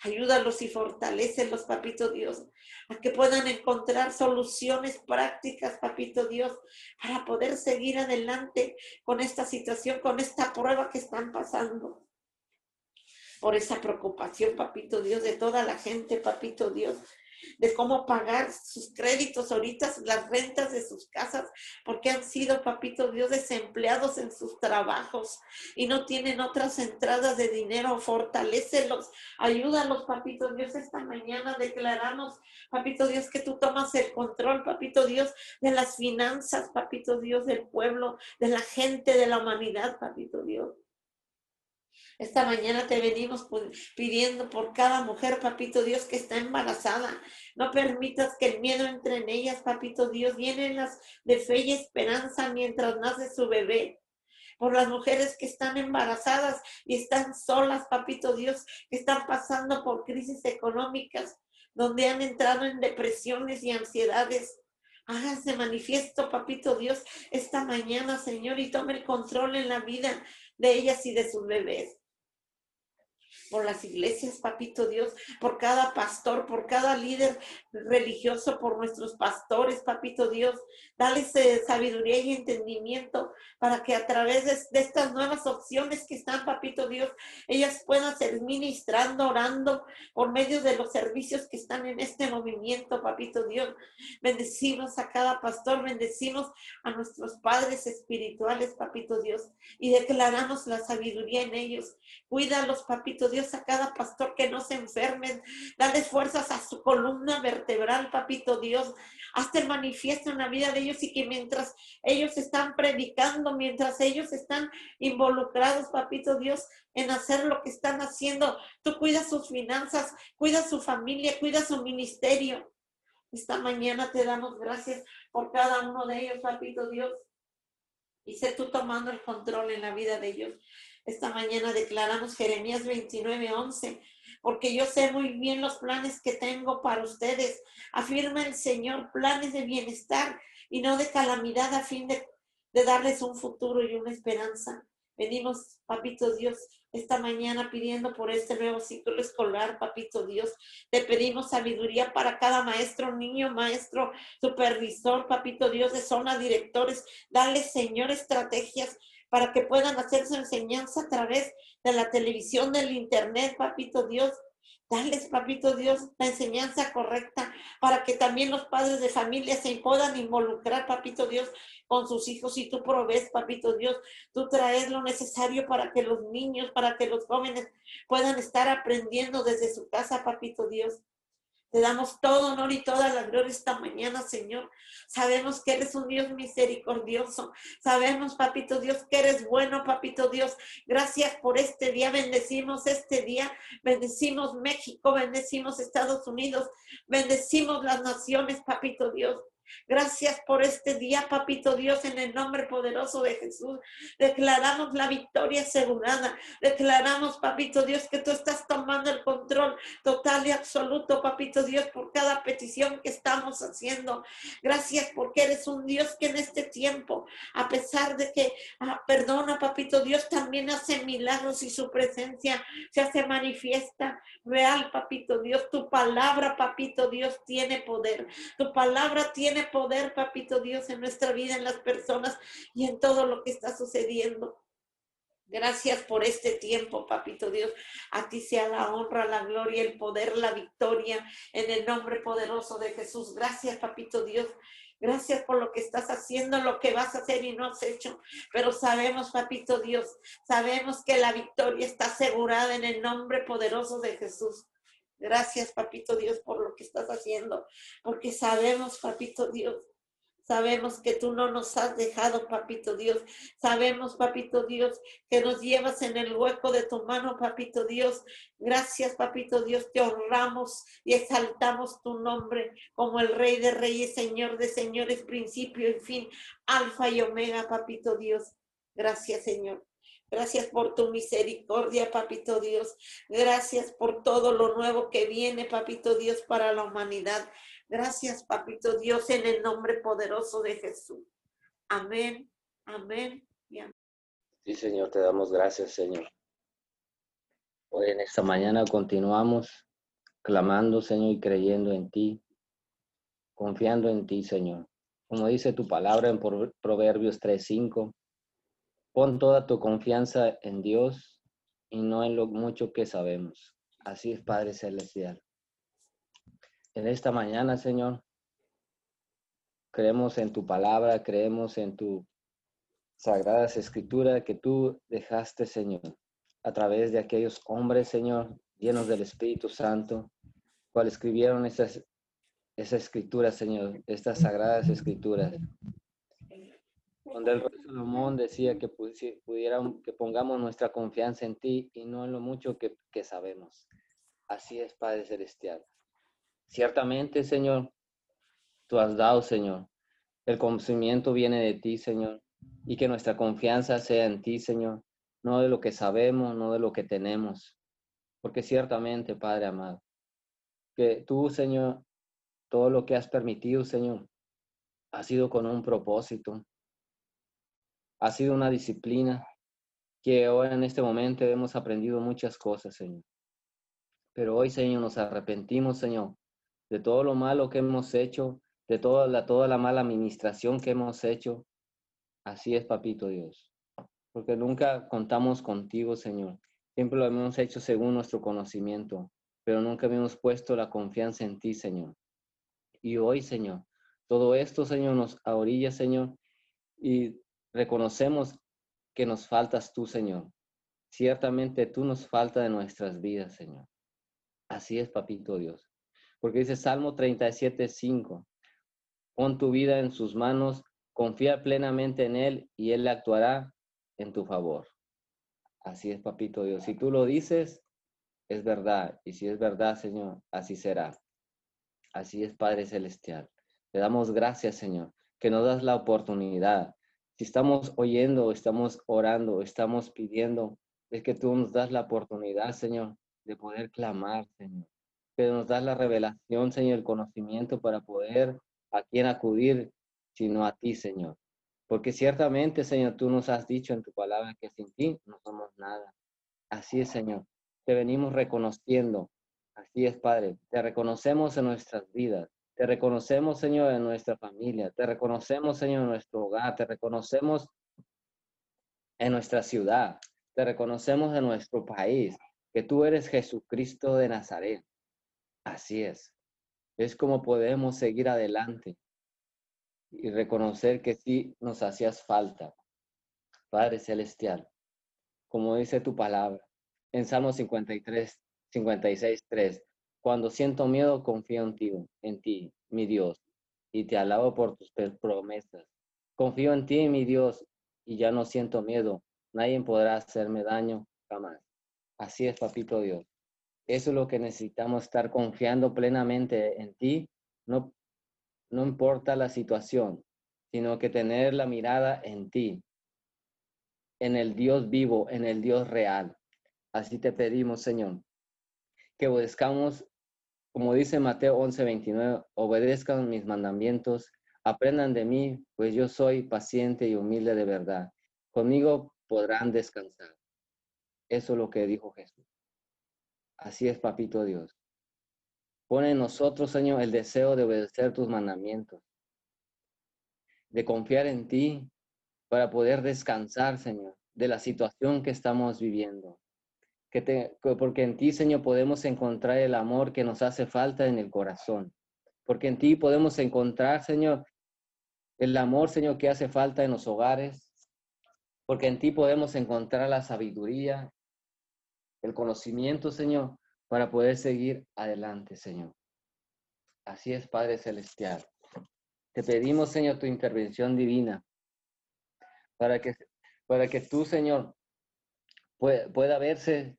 Ayúdalos y fortalecelos, papito Dios, a que puedan encontrar soluciones prácticas, papito Dios, para poder seguir adelante con esta situación, con esta prueba que están pasando. Por esa preocupación, papito Dios, de toda la gente, papito Dios, de cómo pagar sus créditos ahorita, las rentas de sus casas, porque han sido, papito Dios, desempleados en sus trabajos y no tienen otras entradas de dinero. Fortalécelos, ayúdalos, papito Dios, esta mañana declaramos, papito Dios, que tú tomas el control, papito Dios, de las finanzas, papito Dios, del pueblo, de la gente, de la humanidad, papito Dios. Esta mañana te venimos pidiendo por cada mujer, papito Dios, que está embarazada. No permitas que el miedo entre en ellas, papito Dios. Llénenlas de fe y esperanza mientras nace su bebé por las mujeres que están embarazadas y están solas, papito Dios, que están pasando por crisis económicas, donde han entrado en depresiones y ansiedades. Hágase manifiesto, papito Dios, esta mañana, Señor, y tome el control en la vida de ellas y de sus bebés por las iglesias, papito Dios, por cada pastor, por cada líder religioso, por nuestros pastores, papito Dios. Dale sabiduría y entendimiento para que a través de, estas nuevas opciones que están, papito Dios, ellas puedan ser ministrando, orando por medio de los servicios que están en este movimiento, papito Dios. Bendecimos a cada pastor, bendecimos a nuestros padres espirituales, papito Dios, y declaramos la sabiduría en ellos. Cuídalos, papito Dios a cada pastor que no se enfermen. Dale fuerzas a su columna vertebral, papito Dios. Hazte manifiesto en la vida de ellos y que mientras ellos están predicando, mientras ellos están involucrados, papito Dios, en hacer lo que están haciendo, tú cuidas sus finanzas, cuida su familia, cuida su ministerio. Esta mañana te damos gracias por cada uno de ellos, papito Dios. Y sé tú tomando el control en la vida de ellos. Esta mañana declaramos Jeremías 29, 11, porque yo sé muy bien los planes que tengo para ustedes. Afirma el Señor planes de bienestar y no de calamidad a fin de, de darles un futuro y una esperanza. Venimos, papito Dios, esta mañana pidiendo por este nuevo ciclo escolar, papito Dios. Te pedimos sabiduría para cada maestro, niño, maestro, supervisor, papito Dios de zona, directores. Dale, Señor, estrategias para que puedan hacer su enseñanza a través de la televisión, del internet, papito Dios. Dales, papito Dios, la enseñanza correcta para que también los padres de familia se puedan involucrar, papito Dios, con sus hijos. Y tú provees, papito Dios, tú traes lo necesario para que los niños, para que los jóvenes puedan estar aprendiendo desde su casa, papito Dios. Te damos todo honor y toda la gloria esta mañana, Señor. Sabemos que eres un Dios misericordioso. Sabemos, papito Dios, que eres bueno, papito Dios. Gracias por este día. Bendecimos este día. Bendecimos México, bendecimos Estados Unidos, bendecimos las naciones, papito Dios. Gracias por este día, papito Dios, en el nombre poderoso de Jesús. Declaramos la victoria asegurada. Declaramos, papito Dios, que tú estás tomando el control total y absoluto, papito Dios, por cada petición que estamos haciendo. Gracias porque eres un Dios que en este tiempo, a pesar de que, ah, perdona, papito Dios, también hace milagros y su presencia se hace manifiesta. Real, papito Dios, tu palabra, papito Dios, tiene poder. Tu palabra tiene poder, papito Dios, en nuestra vida, en las personas y en todo lo que está sucediendo. Gracias por este tiempo, papito Dios. A ti sea la honra, la gloria, el poder, la victoria, en el nombre poderoso de Jesús. Gracias, papito Dios. Gracias por lo que estás haciendo, lo que vas a hacer y no has hecho. Pero sabemos, papito Dios, sabemos que la victoria está asegurada en el nombre poderoso de Jesús. Gracias, papito Dios, por lo que estás haciendo. Porque sabemos, papito Dios, Sabemos que tú no nos has dejado, papito Dios. Sabemos, papito Dios, que nos llevas en el hueco de tu mano, papito Dios. Gracias, papito Dios. Te honramos y exaltamos tu nombre como el Rey de Reyes, Señor de Señores, principio y fin, alfa y omega, papito Dios. Gracias, Señor. Gracias por tu misericordia, papito Dios. Gracias por todo lo nuevo que viene, papito Dios, para la humanidad. Gracias, papito Dios, en el nombre poderoso de Jesús. Amén, amén y amén. Sí, Señor, te damos gracias, Señor. Hoy en esta mañana continuamos clamando, Señor, y creyendo en ti, confiando en ti, Señor. Como dice tu palabra en Proverbios 3:5, pon toda tu confianza en Dios y no en lo mucho que sabemos. Así es, Padre Celestial en esta mañana, Señor. Creemos en tu palabra, creemos en tu sagradas escrituras que tú dejaste, Señor, a través de aquellos hombres, Señor, llenos del Espíritu Santo, cuales escribieron esas, esas escrituras, Señor, estas sagradas escrituras. Donde el rey Salomón decía que pudiéramos, que pongamos nuestra confianza en ti y no en lo mucho que, que sabemos. Así es, Padre Celestial. Ciertamente, Señor, tú has dado, Señor. El conocimiento viene de ti, Señor. Y que nuestra confianza sea en ti, Señor. No de lo que sabemos, no de lo que tenemos. Porque ciertamente, Padre amado, que tú, Señor, todo lo que has permitido, Señor, ha sido con un propósito. Ha sido una disciplina que hoy en este momento hemos aprendido muchas cosas, Señor. Pero hoy, Señor, nos arrepentimos, Señor, de todo lo malo que hemos hecho, de toda la, toda la mala administración que hemos hecho. Así es, papito Dios. Porque nunca contamos contigo, Señor. Siempre lo hemos hecho según nuestro conocimiento, pero nunca hemos puesto la confianza en ti, Señor. Y hoy, Señor, todo esto, Señor, nos orilla, Señor, y reconocemos que nos faltas tú, Señor. Ciertamente tú nos falta de nuestras vidas, Señor. Así es, papito Dios. Porque dice Salmo 37, 5, pon tu vida en sus manos, confía plenamente en Él y Él actuará en tu favor. Así es, papito Dios. Si tú lo dices, es verdad. Y si es verdad, Señor, así será. Así es, Padre Celestial. Te damos gracias, Señor, que nos das la oportunidad. Si estamos oyendo, estamos orando, estamos pidiendo, es que tú nos das la oportunidad, Señor, de poder clamar, Señor que nos das la revelación, Señor, el conocimiento para poder a quién acudir, sino a ti, Señor. Porque ciertamente, Señor, tú nos has dicho en tu palabra que sin ti no somos nada. Así es, Señor. Te venimos reconociendo. Así es, Padre. Te reconocemos en nuestras vidas. Te reconocemos, Señor, en nuestra familia. Te reconocemos, Señor, en nuestro hogar. Te reconocemos en nuestra ciudad. Te reconocemos en nuestro país. Que tú eres Jesucristo de Nazaret. Así es. Es como podemos seguir adelante y reconocer que sí nos hacías falta. Padre Celestial, como dice tu palabra en Salmo 53, 56, 3, cuando siento miedo, confío en ti, en ti, mi Dios, y te alabo por tus promesas. Confío en ti, mi Dios, y ya no siento miedo. Nadie podrá hacerme daño jamás. Así es, papito Dios. Eso es lo que necesitamos, estar confiando plenamente en ti, no, no importa la situación, sino que tener la mirada en ti, en el Dios vivo, en el Dios real. Así te pedimos, Señor, que obedezcamos, como dice Mateo 11, 29, obedezcan mis mandamientos, aprendan de mí, pues yo soy paciente y humilde de verdad. Conmigo podrán descansar. Eso es lo que dijo Jesús. Así es, papito Dios. Pone en nosotros, Señor, el deseo de obedecer tus mandamientos, de confiar en ti para poder descansar, Señor, de la situación que estamos viviendo. Porque en ti, Señor, podemos encontrar el amor que nos hace falta en el corazón. Porque en ti podemos encontrar, Señor, el amor, Señor, que hace falta en los hogares. Porque en ti podemos encontrar la sabiduría, el conocimiento, Señor, para poder seguir adelante, Señor. Así es, Padre Celestial. Te pedimos, Señor, tu intervención divina para que, para que tú, Señor, pueda, pueda verse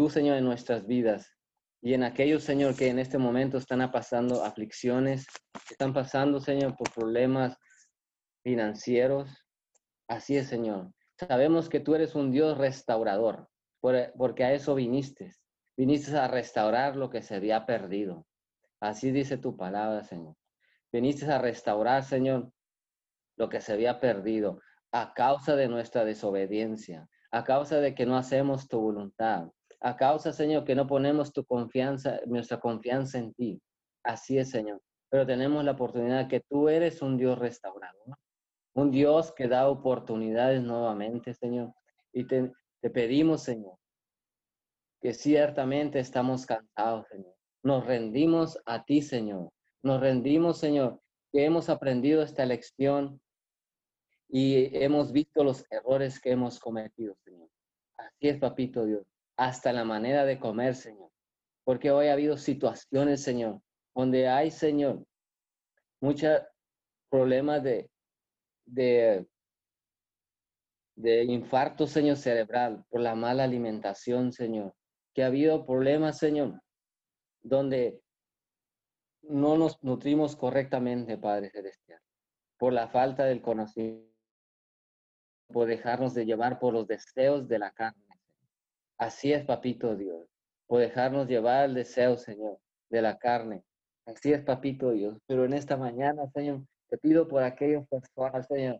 tú, Señor, en nuestras vidas y en aquellos, Señor, que en este momento están pasando aflicciones, están pasando, Señor, por problemas financieros. Así es, Señor. Sabemos que tú eres un Dios restaurador, porque a eso viniste. Viniste a restaurar lo que se había perdido. Así dice tu palabra, Señor. Viniste a restaurar, Señor, lo que se había perdido a causa de nuestra desobediencia, a causa de que no hacemos tu voluntad, a causa, Señor, que no ponemos tu confianza, nuestra confianza en ti. Así es, Señor. Pero tenemos la oportunidad que tú eres un Dios restaurador, un Dios que da oportunidades nuevamente, Señor. Y te, te pedimos, Señor, que ciertamente estamos cansados, Señor. Nos rendimos a ti, Señor. Nos rendimos, Señor, que hemos aprendido esta lección y hemos visto los errores que hemos cometido, Señor. Así es, papito Dios. Hasta la manera de comer, Señor. Porque hoy ha habido situaciones, Señor, donde hay, Señor, muchos problemas de, de de infarto, Señor, cerebral, por la mala alimentación, Señor. Que ha habido problemas, Señor, donde no nos nutrimos correctamente, Padre Celestial, por la falta del conocimiento, por dejarnos de llevar por los deseos de la carne. Así es, Papito Dios, por dejarnos llevar el deseo, Señor, de la carne. Así es, Papito Dios. Pero en esta mañana, Señor, te pido por aquellas personas, Señor,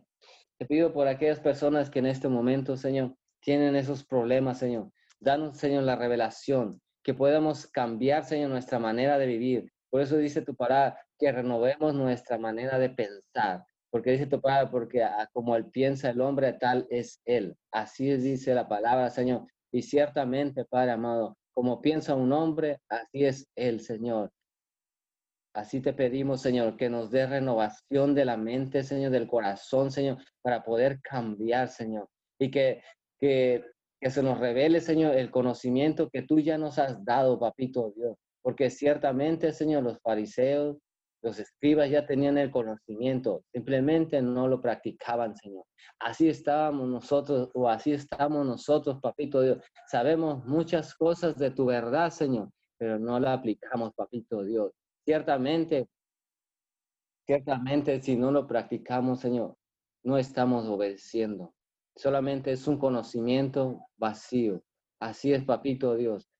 te pido por aquellas personas que en este momento, Señor, tienen esos problemas, Señor. Danos, Señor, la revelación, que podamos cambiar, Señor, nuestra manera de vivir. Por eso dice tu palabra, que renovemos nuestra manera de pensar. Porque dice tu palabra, porque como él piensa el hombre, tal es él. Así dice la palabra, Señor. Y ciertamente, Padre amado, como piensa un hombre, así es el Señor. Así te pedimos, Señor, que nos dé renovación de la mente, Señor, del corazón, Señor, para poder cambiar, Señor. Y que, que, que se nos revele, Señor, el conocimiento que tú ya nos has dado, Papito Dios. Porque ciertamente, Señor, los fariseos, los escribas ya tenían el conocimiento, simplemente no lo practicaban, Señor. Así estábamos nosotros, o así estamos nosotros, Papito Dios. Sabemos muchas cosas de tu verdad, Señor, pero no la aplicamos, Papito Dios. Ciertamente, ciertamente si no lo practicamos, Señor, no estamos obedeciendo. Solamente es un conocimiento vacío. Así es, papito Dios.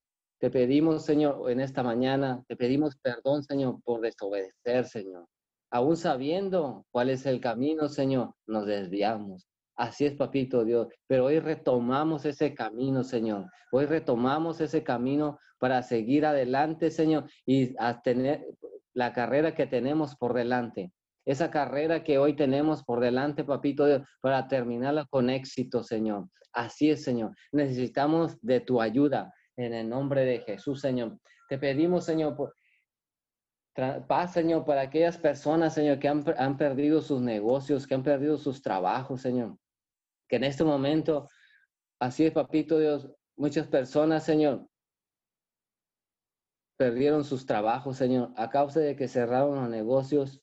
Te pedimos, Señor, en esta mañana, te pedimos perdón, Señor, por desobedecer, Señor. Aún sabiendo cuál es el camino, Señor, nos desviamos. Así es, papito Dios. Pero hoy retomamos ese camino, Señor. Hoy retomamos ese camino para seguir adelante, Señor, y a tener la carrera que tenemos por delante. Esa carrera que hoy tenemos por delante, papito Dios, para terminarla con éxito, Señor. Así es, Señor. Necesitamos de tu ayuda en el nombre de Jesús, Señor. Te pedimos, Señor, por, paz, Señor, para aquellas personas, Señor, que han, han perdido sus negocios, que han perdido sus trabajos, Señor que en este momento, así es, papito Dios, muchas personas, Señor, perdieron sus trabajos, Señor, a causa de que cerraron los negocios.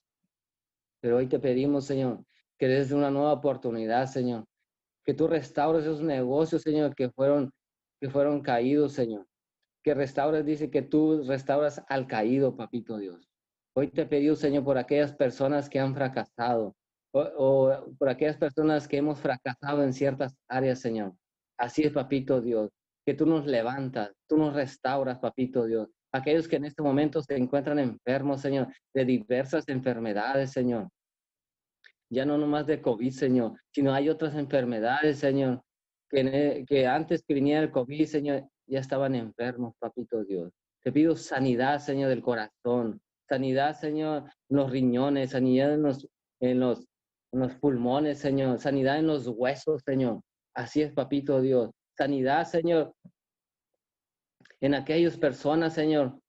Pero hoy te pedimos, Señor, que des una nueva oportunidad, Señor, que tú restaures esos negocios, Señor, que fueron, que fueron caídos, Señor. Que restaures, dice que tú restauras al caído, papito Dios. Hoy te pido, Señor, por aquellas personas que han fracasado o, o por aquellas personas que hemos fracasado en ciertas áreas, Señor. Así es, papito Dios, que tú nos levantas, tú nos restauras, papito Dios. Aquellos que en este momento se encuentran enfermos, Señor, de diversas enfermedades, Señor. Ya no nomás de COVID, Señor, sino hay otras enfermedades, Señor, que, que antes que viniera el COVID, Señor, ya estaban enfermos, papito Dios. Te pido sanidad, Señor, del corazón, sanidad, Señor, en los riñones, sanidad en los, en los, en los pulmones, Señor, sanidad en los huesos, Señor. Así es, papito Dios. Sanidad, Señor, en aquellas personas, Señor,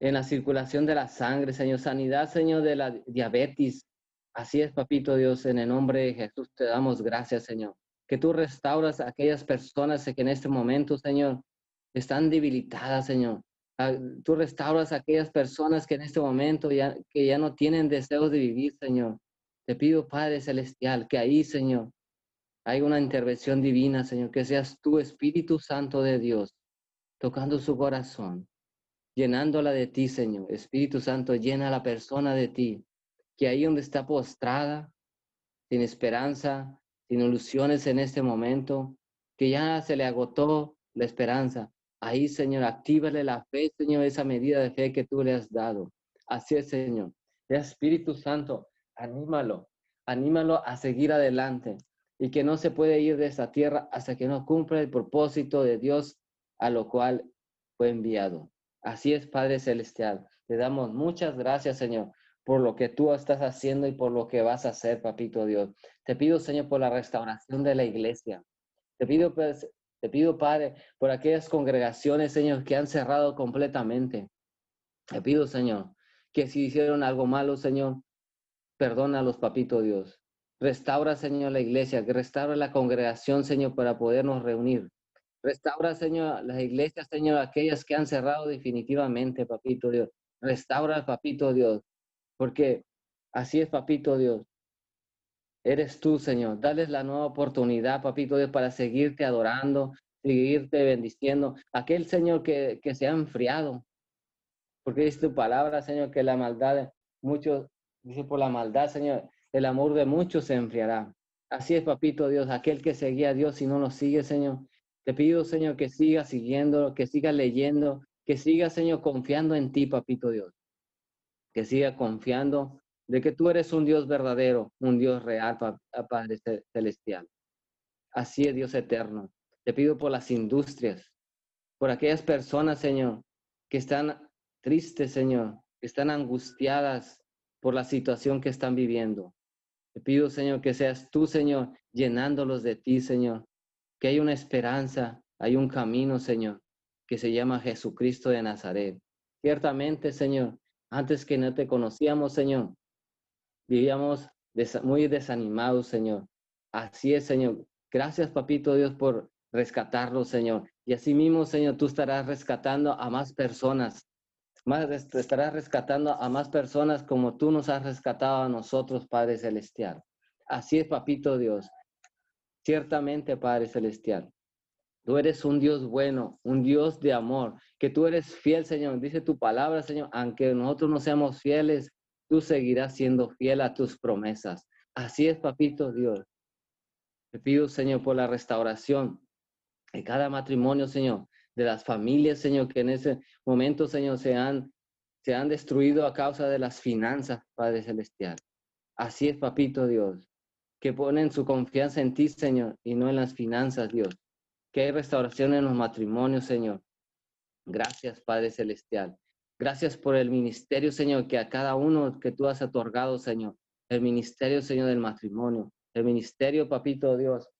en la circulación de la sangre, Señor. Sanidad, Señor, de la diabetes. Así es, papito Dios, en el nombre de Jesús te damos gracias, Señor que tú restauras a aquellas personas que en este momento, Señor, están debilitadas, Señor. Ah, tú restauras a aquellas personas que en este momento ya, que ya no tienen deseos de vivir, Señor. Te pido, Padre Celestial, que ahí, Señor, hay una intervención divina, Señor, que seas tú, Espíritu Santo de Dios, tocando su corazón, llenándola de ti, Señor. Espíritu Santo, llena a la persona de ti, que ahí donde está postrada, sin esperanza, sin ilusiones en este momento, que ya se le agotó la esperanza. Ahí, Señor, actívale la fe, Señor, esa medida de fe que tú le has dado. Así es, Señor. Espíritu Santo, anímalo, anímalo a seguir adelante y que no se puede ir de esta tierra hasta que no cumpla el propósito de Dios a lo cual fue enviado. Así es, Padre Celestial. Te damos muchas gracias, Señor, por lo que tú estás haciendo y por lo que vas a hacer, papito Dios. Te pido, Señor, por la restauración de la iglesia. Te pido, pues, te pido, Padre, por aquellas congregaciones, Señor, que han cerrado completamente. Te pido, Señor, que si hicieron algo malo, Señor, perdónalos, papito Dios. Restaura, Señor, la iglesia, que restaure la congregación, Señor, para podernos reunir. Restaura, Señor, las iglesias, Señor, aquellas que han cerrado definitivamente, papito Dios. Restaura, papito Dios, porque así es, papito Dios. Eres tú, Señor. Dales la nueva oportunidad, papito Dios, para seguirte adorando, seguirte bendiciendo. Aquel Señor que, que se ha enfriado. Porque dice tu palabra, Señor, que la maldad, muchos, dice por la maldad, Señor, el amor de muchos se enfriará. Así es, papito Dios, aquel que seguía a Dios y no lo sigue, Señor. Te pido, Señor, que siga siguiendo, que siga leyendo, que siga, Señor, confiando en ti, papito Dios que siga confiando de que tú eres un Dios verdadero, un Dios real, Padre Celestial. Así es, Dios eterno. Te pido por las industrias, por aquellas personas, Señor, que están tristes, Señor, que están angustiadas por la situación que están viviendo. Te pido, Señor, que seas tú, Señor, llenándolos de ti, Señor. Que hay una esperanza, hay un camino, Señor, que se llama Jesucristo de Nazaret. Ciertamente, Señor, antes que no te conocíamos, Señor. Vivíamos muy desanimados, Señor. Así es, Señor. Gracias, Papito Dios, por rescatarlos, Señor. Y así mismo, Señor, tú estarás rescatando a más personas. Más, estarás rescatando a más personas como tú nos has rescatado a nosotros, Padre Celestial. Así es, Papito Dios. Ciertamente, Padre Celestial. Tú eres un Dios bueno, un Dios de amor, que tú eres fiel, Señor. Dice tu palabra, Señor, aunque nosotros no seamos fieles, tú seguirás siendo fiel a tus promesas. Así es, papito Dios. Te pido, Señor, por la restauración de cada matrimonio, Señor, de las familias, Señor, que en ese momento, Señor, se han, se han destruido a causa de las finanzas, Padre Celestial. Así es, papito Dios, que ponen su confianza en ti, Señor, y no en las finanzas, Dios que hay restauración en los matrimonios, Señor. Gracias, Padre Celestial. Gracias por el ministerio, Señor, que a cada uno que tú has otorgado, Señor. El ministerio, Señor, del matrimonio. El ministerio, Papito Dios,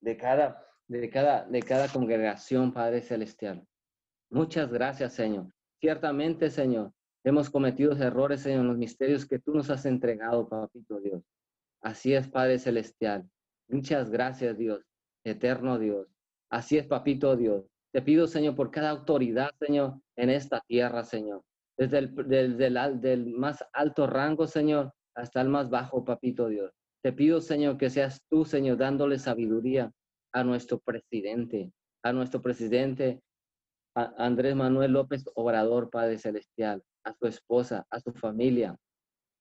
de cada, de cada, de cada congregación, Padre Celestial. Muchas gracias, Señor. Ciertamente, Señor, hemos cometido errores, en los misterios que tú nos has entregado, Papito Dios. Así es, Padre Celestial. Muchas gracias, Dios eterno Dios. Así es, papito Dios. Te pido, Señor, por cada autoridad, Señor, en esta tierra, Señor. Desde el del, más alto rango, Señor, hasta el más bajo, papito Dios. Te pido, Señor, que seas tú, Señor, dándole sabiduría a nuestro presidente, a nuestro presidente Andrés Manuel López Obrador, Padre Celestial. a su esposa, a su familia.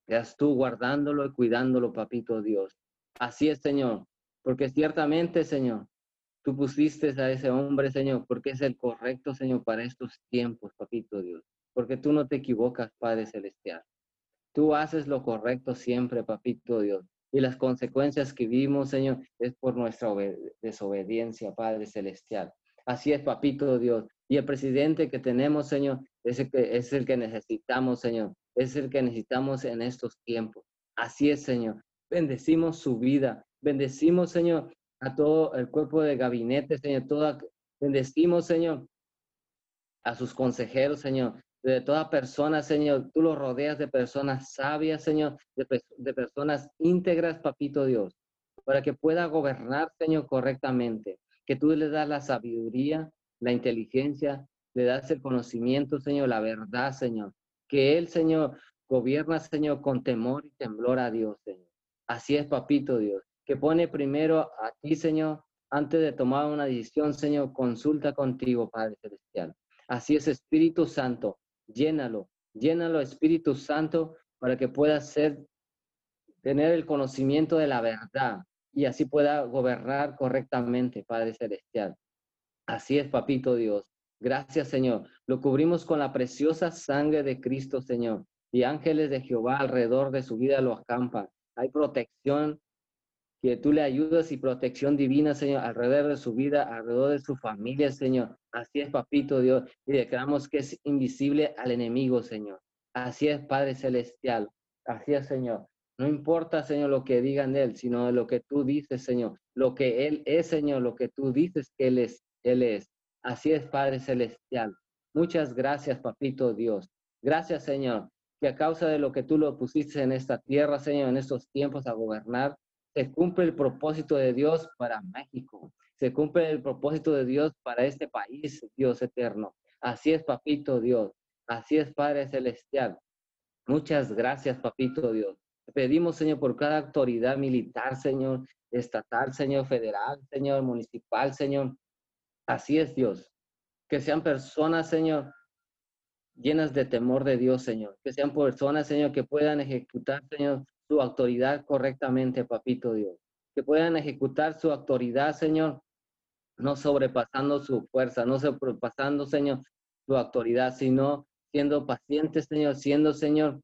Seas tú guardándolo y cuidándolo, papito Dios. Así es, Señor, porque ciertamente, Señor, tú pusiste a ese hombre, Señor, porque es el correcto, Señor, para estos tiempos, papito Dios. Porque tú no te equivocas, Padre Celestial. Tú haces lo correcto siempre, papito Dios. Y las consecuencias que vimos, Señor, es por nuestra desobediencia, Padre Celestial. Así es, papito Dios. Y el presidente que tenemos, Señor, es el que, es el que necesitamos, Señor. Es el que necesitamos en estos tiempos. Así es, Señor. Bendecimos su vida. Bendecimos, Señor, a todo el cuerpo de gabinete, Señor. Bendecimos, Señor, a sus consejeros, Señor. De toda persona, Señor. Tú los rodeas de personas sabias, Señor. De, de personas íntegras, papito Dios. Para que pueda gobernar, Señor, correctamente que tú le das la sabiduría, la inteligencia, le das el conocimiento, Señor, la verdad, Señor. Que Él, Señor, gobierna, Señor, con temor y temblor a Dios, Señor. Así es, papito Dios, que pone primero a ti, Señor, antes de tomar una decisión, Señor, consulta contigo, Padre Celestial. Así es, Espíritu Santo, llénalo, llénalo, Espíritu Santo, para que pueda ser, tener el conocimiento de la verdad, y así pueda gobernar correctamente, Padre Celestial. Así es, Papito Dios. Gracias, Señor. Lo cubrimos con la preciosa sangre de Cristo, Señor. Y ángeles de Jehová alrededor de su vida lo acampan. Hay protección que tú le ayudas y protección divina, Señor, alrededor de su vida, alrededor de su familia, Señor. Así es, Papito Dios. Y declaramos que es invisible al enemigo, Señor. Así es, Padre Celestial. Así es, Señor. No importa, Señor, lo que digan de Él, sino lo que tú dices, Señor. Lo que Él es, Señor, lo que tú dices que Él es. Él es. Así es, Padre Celestial. Muchas gracias, Papito Dios. Gracias, Señor, que a causa de lo que tú lo pusiste en esta tierra, Señor, en estos tiempos a gobernar, se cumple el propósito de Dios para México. Se cumple el propósito de Dios para este país, Dios eterno. Así es, Papito Dios. Así es, Padre Celestial. Muchas gracias, Papito Dios pedimos, Señor, por cada autoridad militar, Señor, estatal, Señor, federal, Señor, municipal, Señor. Así es, Dios. Que sean personas, Señor, llenas de temor de Dios, Señor. Que sean personas, Señor, que puedan ejecutar, Señor, su autoridad correctamente, Papito Dios. Que puedan ejecutar su autoridad, Señor, no sobrepasando su fuerza, no sobrepasando, Señor, su autoridad, sino siendo pacientes, Señor, siendo, Señor,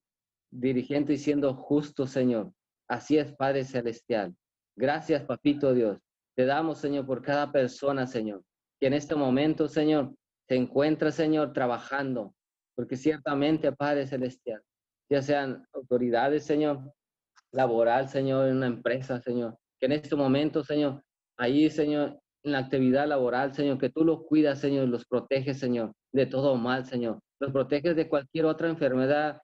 dirigente y siendo justo, Señor. Así es, Padre Celestial. Gracias, Papito Dios. Te damos, Señor, por cada persona, Señor, que en este momento, Señor, se encuentra, Señor, trabajando, porque ciertamente, Padre Celestial, ya sean autoridades, Señor, laboral, Señor, en una empresa, Señor, que en este momento, Señor, ahí, Señor, en la actividad laboral, Señor, que tú los cuidas, Señor, los proteges, Señor, de todo mal, Señor. Los proteges de cualquier otra enfermedad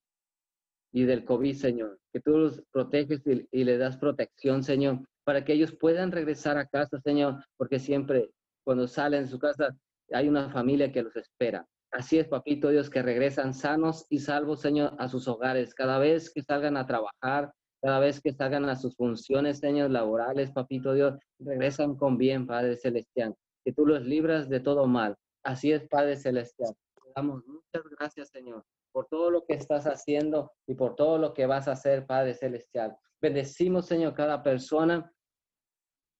y del COVID, Señor. Que tú los proteges y, le das protección, Señor, para que ellos puedan regresar a casa, Señor, porque siempre cuando salen de su casa hay una familia que los espera. Así es, papito Dios, que regresan sanos y salvos, Señor, a sus hogares. Cada vez que salgan a trabajar, cada vez que salgan a sus funciones, Señor, laborales, papito Dios, regresan con bien, Padre Celestial. Que tú los libras de todo mal. Así es, Padre Celestial. Te damos muchas gracias, Señor por todo lo que estás haciendo y por todo lo que vas a hacer, Padre Celestial. Bendecimos, Señor, cada persona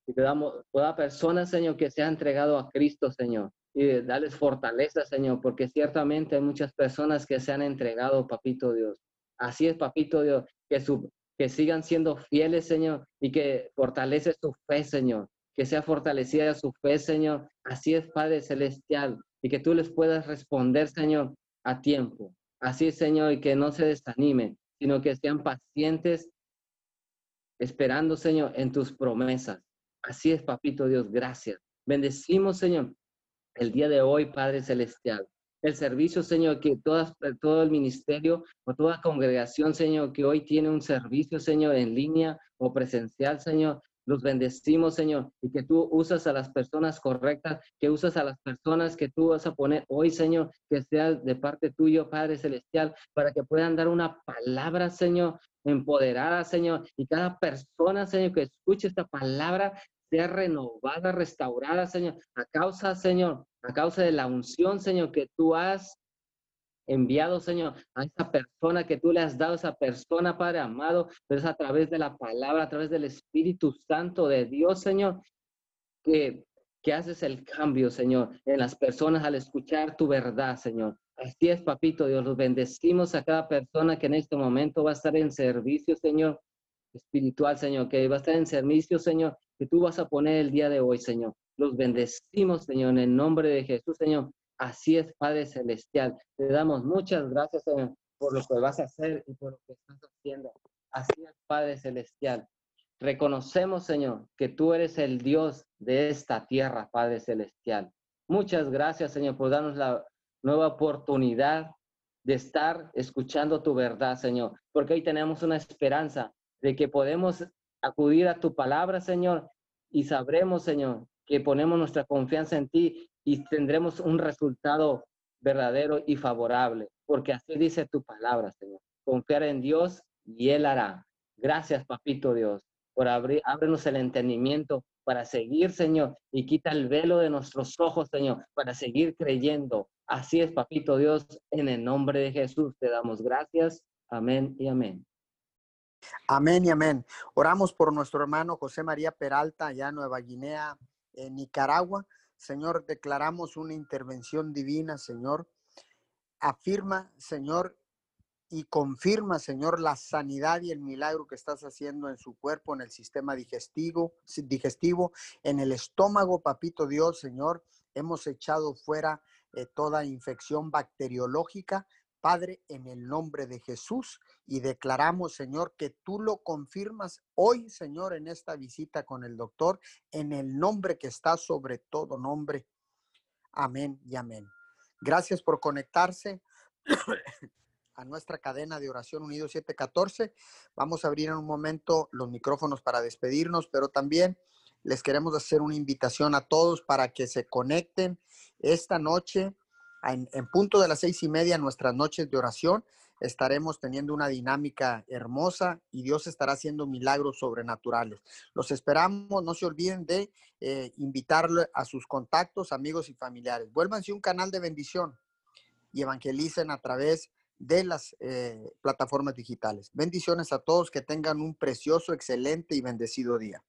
y te damos toda persona, Señor, que se ha entregado a Cristo, Señor. Y dales fortaleza, Señor, porque ciertamente hay muchas personas que se han entregado, Papito Dios. Así es, Papito Dios, que, su, que sigan siendo fieles, Señor, y que fortalece su fe, Señor. Que sea fortalecida su fe, Señor. Así es, Padre Celestial, y que tú les puedas responder, Señor, a tiempo. Así, Señor, y que no se desanimen, sino que sean pacientes esperando, Señor, en tus promesas. Así es, Papito Dios, gracias. Bendecimos, Señor, el día de hoy, Padre Celestial. El servicio, Señor, que todas, todo el ministerio o toda congregación, Señor, que hoy tiene un servicio, Señor, en línea o presencial, Señor, los bendecimos, Señor, y que tú usas a las personas correctas, que usas a las personas que tú vas a poner hoy, Señor, que sea de parte tuyo, Padre Celestial, para que puedan dar una palabra, Señor, empoderada, Señor, y cada persona, Señor, que escuche esta palabra sea renovada, restaurada, Señor, a causa, Señor, a causa de la unción, Señor, que tú has enviado, Señor, a esa persona que tú le has dado, esa persona, Padre amado, pero es a través de la palabra, a través del Espíritu Santo de Dios, Señor, que, que haces el cambio, Señor, en las personas al escuchar tu verdad, Señor. Así es, papito Dios, los bendecimos a cada persona que en este momento va a estar en servicio, Señor, espiritual, Señor, que va a estar en servicio, Señor, que tú vas a poner el día de hoy, Señor. Los bendecimos, Señor, en el nombre de Jesús, Señor. Así es, Padre Celestial. Te damos muchas gracias, Señor, por lo que vas a hacer y por lo que estás haciendo. Así es, Padre Celestial. Reconocemos, Señor, que tú eres el Dios de esta tierra, Padre Celestial. Muchas gracias, Señor, por darnos la nueva oportunidad de estar escuchando tu verdad, Señor, porque hoy tenemos una esperanza de que podemos acudir a tu palabra, Señor, y sabremos, Señor, que ponemos nuestra confianza en ti y tendremos un resultado verdadero y favorable, porque así dice tu palabra, Señor. Confiar en Dios y Él hará. Gracias, papito Dios, por abrir, ábrenos el entendimiento para seguir, Señor, y quita el velo de nuestros ojos, Señor, para seguir creyendo. Así es, papito Dios, en el nombre de Jesús te damos gracias. Amén y amén. Amén y amén. Oramos por nuestro hermano José María Peralta, allá en Nueva Guinea, en Nicaragua. Señor, declaramos una intervención divina, Señor. Afirma, Señor, y confirma, Señor, la sanidad y el milagro que estás haciendo en su cuerpo, en el sistema digestivo, digestivo en el estómago, papito Dios, Señor. Hemos echado fuera eh, toda infección bacteriológica, Padre, en el nombre de Jesús y declaramos, Señor, que tú lo confirmas hoy, Señor, en esta visita con el doctor, en el nombre que está sobre todo nombre. Amén y amén. Gracias por conectarse a nuestra cadena de oración unido 714. Vamos a abrir en un momento los micrófonos para despedirnos, pero también les queremos hacer una invitación a todos para que se conecten esta noche en, punto de las seis y media, nuestras noches de oración, estaremos teniendo una dinámica hermosa y Dios estará haciendo milagros sobrenaturales. Los esperamos, no se olviden de eh, invitarle a sus contactos, amigos y familiares. Vuélvanse un canal de bendición y evangelicen a través de las eh, plataformas digitales. Bendiciones a todos, que tengan un precioso, excelente y bendecido día.